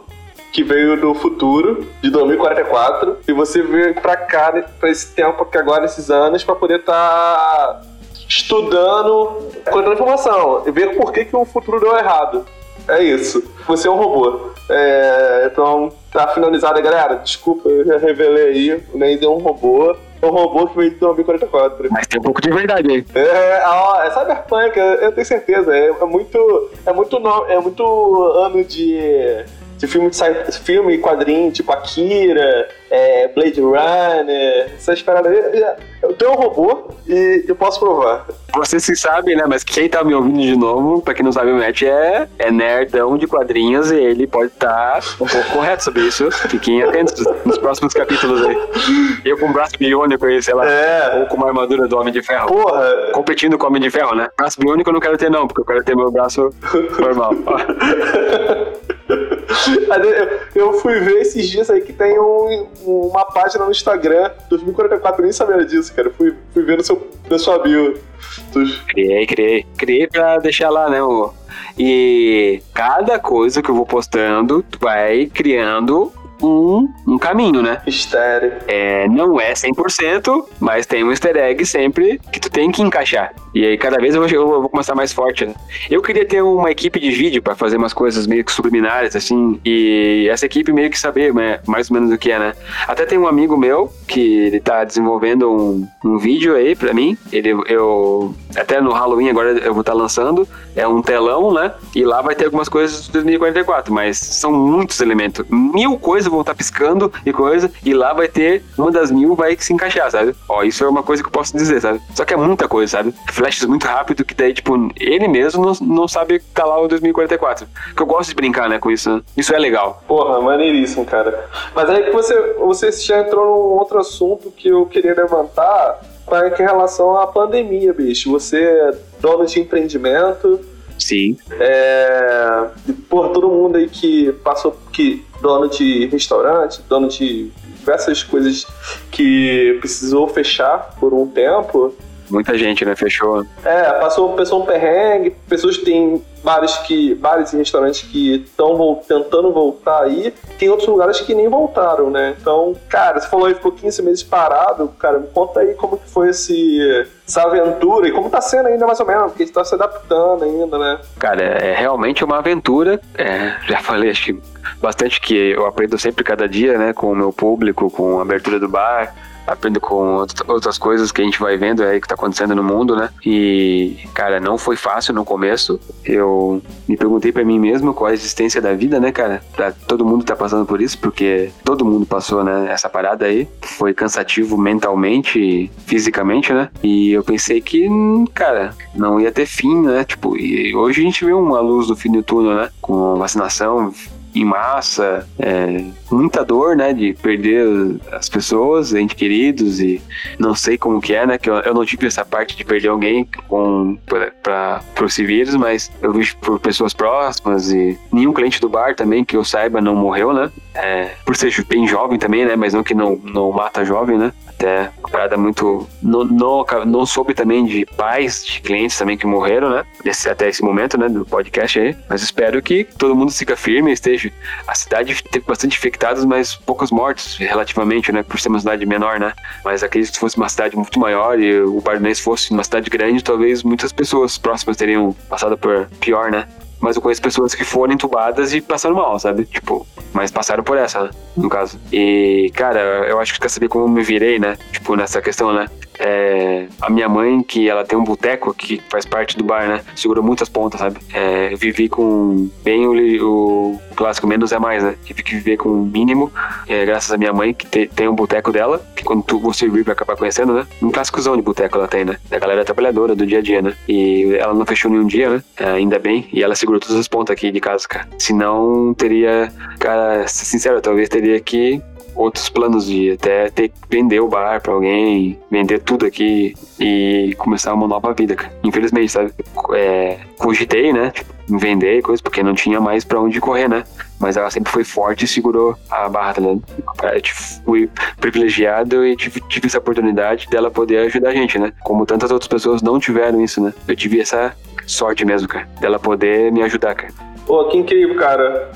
que veio do futuro, de 2044, e você veio pra cá, pra esse tempo aqui agora, esses anos, pra poder estar tá estudando, coletando informação, e ver por que, que o futuro deu errado. É isso. Você é um robô. É, então, tá finalizado, galera. Desculpa, eu já revelei aí. O Ney é um robô. É um robô que veio de 2044. Mas tem um pouco de verdade aí. É, ó, é Cyberpunk, eu tenho certeza. É, é muito. É muito, é muito ano de de filme de filme quadrinho, tipo Akira, é, Blade Runner, essas paradas. Eu tenho um robô e eu posso provar. Você se sabe, né? Mas quem tá me ouvindo de novo, pra quem não sabe, o Matt é, é nerdão de quadrinhos e ele pode estar tá um pouco correto sobre isso. Fiquem atentos nos próximos capítulos aí. Eu com um braço biônico aí, sei lá. É. Ou com uma armadura do Homem de Ferro. Porra. Competindo com o Homem de Ferro, né? Braço biônico eu não quero ter, não, porque eu quero ter meu braço normal. eu, fui ver esses dias aí que tem um, uma página no Instagram, 2044, eu nem sabia disso, cara. Fui, fui ver no seu, na sua bio. Criei, criei. Criei pra deixar lá, né? O... E cada coisa que eu vou postando, tu vai criando um, um caminho, né? Mistério. É, não é 100%, mas tem um easter egg sempre que tu tem que encaixar. E aí cada vez eu vou, eu vou começar mais forte, né? Eu queria ter uma equipe de vídeo para fazer umas coisas meio que subliminares, assim, e essa equipe meio que saber né, mais ou menos o que é, né? Até tem um amigo meu que ele tá desenvolvendo um, um vídeo aí para mim. Ele, eu, até no Halloween agora eu vou estar tá lançando, é um telão, né? E lá vai ter algumas coisas de 2044, mas são muitos elementos. Mil coisas vão estar tá piscando e coisa, e lá vai ter uma das mil vai se encaixar, sabe? Ó, isso é uma coisa que eu posso dizer, sabe? Só que é muita coisa, sabe? Flashes muito rápido que daí, tipo, ele mesmo não, não sabe que tá lá o 2044. Que eu gosto de brincar, né, com isso. Né? Isso é legal. Porra, maneiríssimo, cara. Mas aí que você, você já entrou num outro assunto que eu queria levantar, que é em relação à pandemia, bicho. Você é dono de empreendimento, Sim. É, por todo mundo aí que passou, que dono de restaurante, dono de diversas coisas que precisou fechar por um tempo. Muita gente, né? Fechou. É, passou, pessoa um perrengue, pessoas que têm bares que bares e restaurantes que estão tentando voltar aí, tem outros lugares que nem voltaram, né? Então, cara, você falou aí ficou 15 meses parado, cara, me conta aí como que foi esse essa aventura e como tá sendo ainda mais ou menos, porque a gente tá se adaptando ainda, né? Cara, é realmente uma aventura. É, já falei, acho que bastante que eu aprendo sempre cada dia, né, com o meu público, com a abertura do bar aprendo com outras coisas que a gente vai vendo aí que tá acontecendo no mundo, né? E, cara, não foi fácil no começo. Eu me perguntei para mim mesmo qual a existência da vida, né, cara? Pra todo mundo tá passando por isso, porque todo mundo passou, né, essa parada aí. Foi cansativo mentalmente fisicamente, né? E eu pensei que, cara, não ia ter fim, né? Tipo, e hoje a gente vê uma luz no fim do túnel, né? Com vacinação, em massa, é, muita dor, né, de perder as pessoas, entes queridos e não sei como que é, né, que eu, eu não tive essa parte de perder alguém com para esse vírus, mas eu vi por pessoas próximas e nenhum cliente do bar também que eu saiba não morreu, né, é, por ser bem jovem também, né, mas não que não, não mata jovem, né, até parada muito. Não, não, não soube também de pais de clientes também que morreram, né? Esse, até esse momento, né? Do podcast aí. Mas espero que todo mundo siga firme, esteja. A cidade teve bastante infectados, mas poucos mortos, relativamente, né? Por ser uma cidade menor, né? Mas acredito que fosse uma cidade muito maior e o Barnês fosse uma cidade grande, talvez muitas pessoas próximas teriam passado por pior, né? Mas eu conheço pessoas que foram entubadas e passaram mal, sabe? Tipo, mas passaram por essa, no caso. E, cara, eu acho que quer saber como eu me virei, né? Tipo, nessa questão, né? É, a minha mãe, que ela tem um boteco que faz parte do bar, né? Segurou muitas pontas, sabe? É, eu vivi com bem o, o, clássico menos é mais, né? Tive que viver com o mínimo, é, graças à minha mãe, que te, tem um boteco dela, que quando tu você vir vai acabar conhecendo, né? Um clássicozão de boteco ela tem, né? Da galera trabalhadora do dia a dia, né? E ela não fechou nenhum dia, né? É, ainda bem. E ela segurou todas as pontas aqui de casa, cara. Senão teria, cara, sincero, talvez teria que outros planos de até ter que vender o bar para alguém, vender tudo aqui e começar uma nova vida. Infelizmente, sabe? É, cogitei, né? Vender coisas, porque não tinha mais para onde correr, né? Mas ela sempre foi forte e segurou a barra, ligado? Eu fui privilegiado e tive, tive essa oportunidade dela poder ajudar a gente, né? Como tantas outras pessoas não tiveram isso, né? Eu tive essa sorte mesmo, cara, dela poder me ajudar, cara. Pô, que incrível, cara.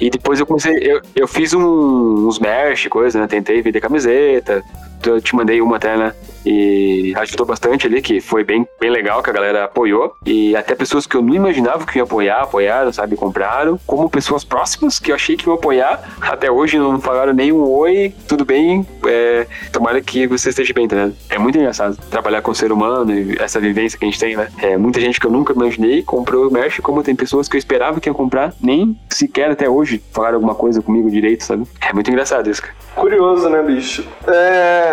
E depois eu comecei, eu, eu fiz um, uns merch, coisa, né? Tentei vender camiseta, eu te mandei uma até, né? E ajudou bastante ali, que foi bem, bem legal, que a galera apoiou. E até pessoas que eu não imaginava que iam apoiar, apoiaram, sabe? Compraram. Como pessoas próximas que eu achei que iam apoiar. Até hoje não falaram nem um oi, tudo bem. É, tomara que você esteja bem, tá né? É muito engraçado trabalhar com o ser humano e essa vivência que a gente tem, né? É, muita gente que eu nunca imaginei comprou o merch, como tem pessoas que eu esperava que iam comprar, nem sequer até hoje falaram alguma coisa comigo direito, sabe? É muito engraçado isso, cara. Curioso, né, bicho? É...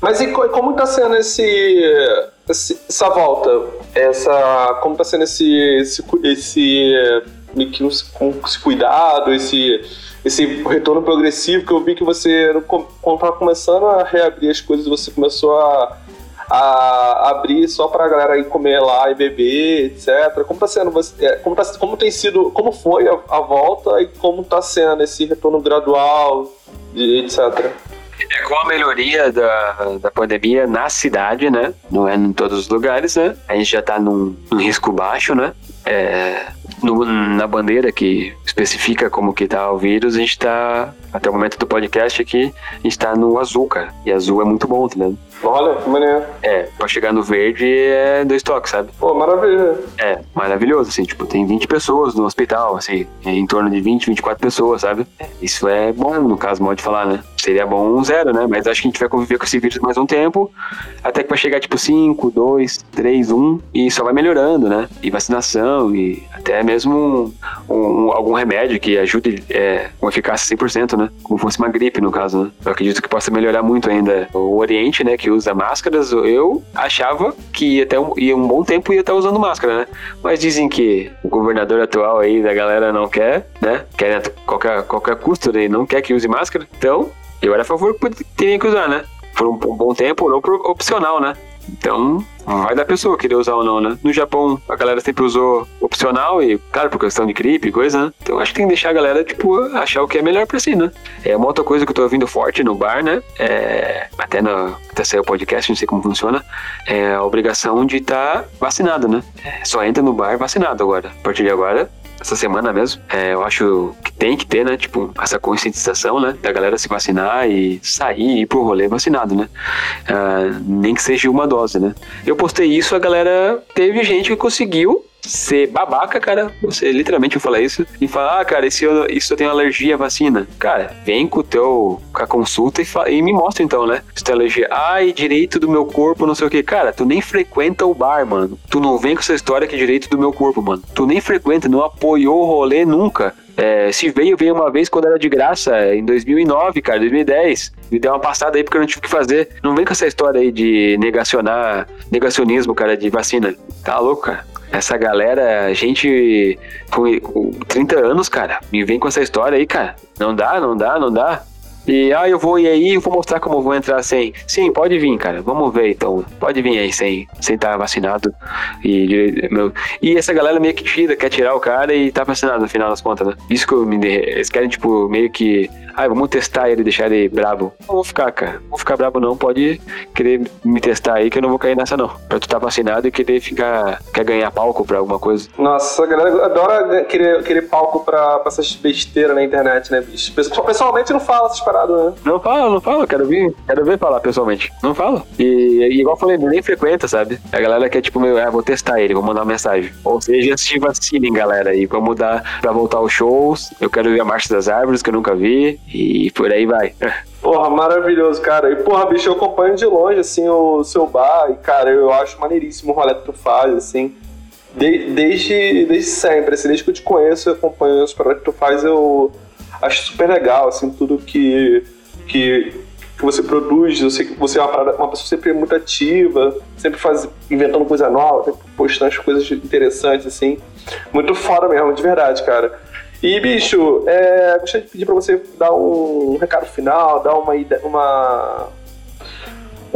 Mas e como tá sendo esse, essa volta? Essa, como tá sendo esse, esse, esse, cuidado, esse, esse retorno progressivo que eu vi que você, quando tava começando a reabrir as coisas, você começou a, a abrir só pra galera ir comer lá e beber, etc. Como tá sendo é, como, tá, como tem sido, como foi a, a volta e como tá sendo esse retorno gradual, etc. É com a melhoria da, da pandemia na cidade, né? Não é em todos os lugares, né? A gente já tá num, num risco baixo, né? É, no, na bandeira que especifica como que tá o vírus, a gente tá, até o momento do podcast aqui, a gente tá no azul, cara. E azul é muito bom, tá ligado? Olha, que maneiro. É, pra chegar no verde é dois toques, sabe? Pô, maravilha. É, maravilhoso, assim, tipo, tem 20 pessoas no hospital, assim, em torno de 20, 24 pessoas, sabe? Isso é bom, no caso, pode falar, né? Seria bom um zero, né? Mas acho que a gente vai conviver com esse vírus mais um tempo, até que vai chegar, tipo, 5, 2, 3, 1, e só vai melhorando, né? E vacinação, e até mesmo um, um, algum remédio que ajude é, com eficácia 100%, né? Como fosse uma gripe, no caso, né? Eu acredito que possa melhorar muito ainda o Oriente, né? Que usa máscaras, eu achava que ia até um, ia um bom tempo ia estar usando máscara, né? Mas dizem que o governador atual aí da galera não quer, né? Quer qualquer, qualquer custo, ele não quer que use máscara. Então, eu era a favor que teria que usar, né? Por um, um bom tempo ou por opcional, né? Então, vai da pessoa querer usar ou não, né? No Japão, a galera sempre usou opcional e, claro, por questão de gripe e coisa, né? Então, acho que tem que deixar a galera, tipo, achar o que é melhor pra si, né? É uma outra coisa que eu tô ouvindo forte no bar, né? É, até, no, até sair o podcast, não sei como funciona, é a obrigação de estar tá vacinado, né? É, só entra no bar vacinado agora. A partir de agora, essa semana mesmo. É, eu acho que tem que ter, né? Tipo, essa conscientização, né? Da galera se vacinar e sair e ir pro rolê vacinado, né? Uh, nem que seja uma dose, né? Eu postei isso, a galera teve gente que conseguiu ser babaca, cara, você literalmente falar isso e falar, ah, cara, esse, isso eu tenho alergia à vacina. Cara, vem com o teu, com a consulta e, fala, e me mostra então, né? Se tem alergia, ai, direito do meu corpo, não sei o que. Cara, tu nem frequenta o bar, mano. Tu não vem com essa história que é direito do meu corpo, mano. Tu nem frequenta, não apoiou o rolê nunca. É, se veio, veio uma vez quando era de graça, em 2009, cara, 2010. Me deu uma passada aí porque eu não tive o que fazer. Não vem com essa história aí de negacionar, negacionismo, cara, de vacina. Tá louco, cara? Essa galera, gente com, com 30 anos, cara, me vem com essa história aí, cara. Não dá, não dá, não dá. E, ah, eu vou ir aí eu vou mostrar como eu vou entrar sem. Sim, pode vir, cara. Vamos ver então. Pode vir aí sem sem estar tá vacinado. E, meu, e essa galera meio que tira, quer tirar o cara e tá vacinado no final das contas, né? Isso que eu me. Eles querem, tipo, meio que ah, vamos testar ele, deixar ele bravo. Não vou ficar, cara. Não vou ficar bravo, não. Pode querer me testar aí que eu não vou cair nessa, não. Pra tu tá vacinado e querer ficar. Quer ganhar palco pra alguma coisa. Nossa, a galera adora querer, querer palco pra, pra essas besteiras na internet, né, bicho? Pessoalmente não fala essas paradas, né? Não fala, não fala. Quero ver, quero ver falar pessoalmente. Não fala. E, e igual eu falei, nem frequenta, sabe? A galera quer, tipo, meu, ah, vou testar ele, vou mandar uma mensagem. Ou seja, se vacinem, galera. E vamos dar pra voltar aos shows. Eu quero ver a Marcha das Árvores, que eu nunca vi. E por aí vai. Porra, maravilhoso, cara. E, porra, bicho, eu acompanho de longe, assim, o seu bar. E, cara, eu acho maneiríssimo o rolê que tu faz, assim. De, desde, desde sempre, assim, desde que eu te conheço, eu acompanho os projetos que tu faz, eu acho super legal, assim, tudo que, que, que você produz. Eu sei que você é uma, parada, uma pessoa sempre muito ativa, sempre faz, inventando coisa nova, postando as coisas interessantes, assim. Muito foda mesmo, de verdade, cara. E, bicho, é, gostaria de pedir para você dar um recado final, dar uma, uma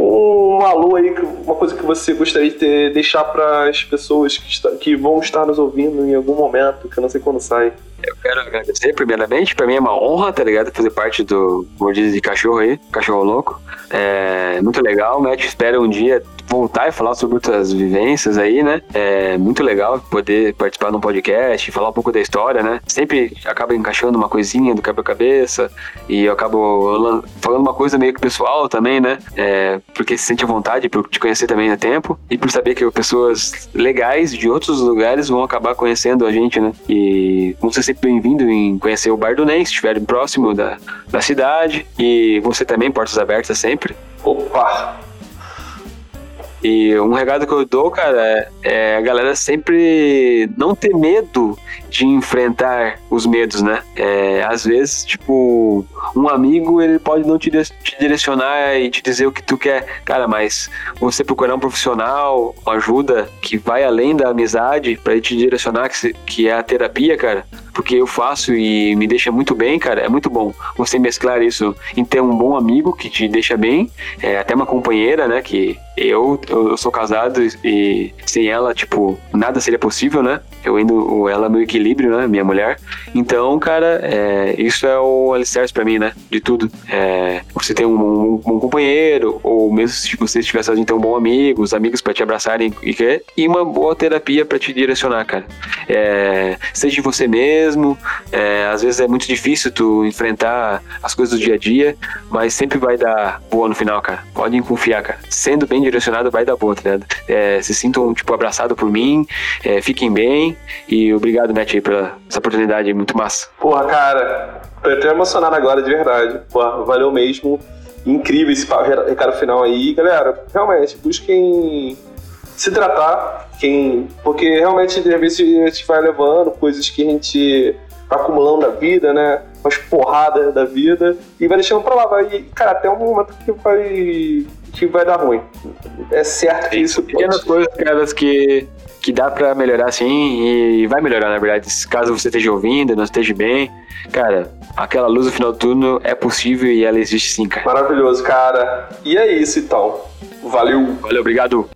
um alô aí, uma coisa que você gostaria de ter, deixar para as pessoas que, está, que vão estar nos ouvindo em algum momento, que eu não sei quando sai. Eu quero agradecer, primeiramente, pra mim é uma honra, tá ligado? Fazer parte do Mordido de Cachorro aí, Cachorro Louco. É muito legal? Te espero um dia voltar e falar sobre outras vivências aí, né? É muito legal poder participar de um podcast, falar um pouco da história, né? Sempre acaba encaixando uma coisinha do quebra-cabeça e eu acabo falando uma coisa meio que pessoal também, né? É, porque se sente à vontade por te conhecer também no tempo e por saber que pessoas legais de outros lugares vão acabar conhecendo a gente, né? E você sempre bem-vindo em conhecer o Bar do Nem, se estiver próximo da, da cidade. E você também, portas abertas sempre. Opa! E um recado que eu dou, cara, é, é a galera sempre não ter medo de enfrentar os medos, né? É, às vezes, tipo, um amigo ele pode não te, te direcionar e te dizer o que tu quer, cara, mas você procurar um profissional, uma ajuda que vai além da amizade para te direcionar, que, que é a terapia, cara, porque eu faço e me deixa muito bem, cara, é muito bom você mesclar isso em ter um bom amigo que te deixa bem, é, até uma companheira, né, que eu, eu sou casado e sem ela, tipo, nada seria possível, né? Eu indo, ela é meu equilíbrio, né, minha mulher. Então, cara, é, isso é o alicerce para mim, né, de tudo. É, você tem um, um, um, companheiro, ou mesmo se você estiver sozinho, ter um bom amigo, os amigos para te abraçarem e, e uma boa terapia para te direcionar, cara. É, seja você mesmo, é, às vezes é muito difícil tu enfrentar as coisas do dia a dia, mas sempre vai dar boa no final, cara. Podem confiar, cara. Sendo bem direcionado, vai dar boa, tá ligado? É, se sintam, tipo, abraçado por mim, é, fiquem bem e obrigado, Matt, aí, pela essa oportunidade muito massa. Porra, cara, tô até emocionado agora, de verdade. Porra, valeu mesmo. Incrível esse recado final aí. Galera, realmente, busquem se tratar, quem, porque realmente às vezes a gente vai levando coisas que a gente tá acumulando na vida, né? Umas porradas da vida e vai deixando pra lá. Vai, cara, até um momento que vai, que vai dar ruim. É certo que isso. Pequenas coisas, caras, que, que dá pra melhorar sim e vai melhorar, na verdade. Caso você esteja ouvindo, não esteja bem, cara, aquela luz no final do turno é possível e ela existe sim, cara. Maravilhoso, cara. E é isso então. Valeu. Valeu, obrigado.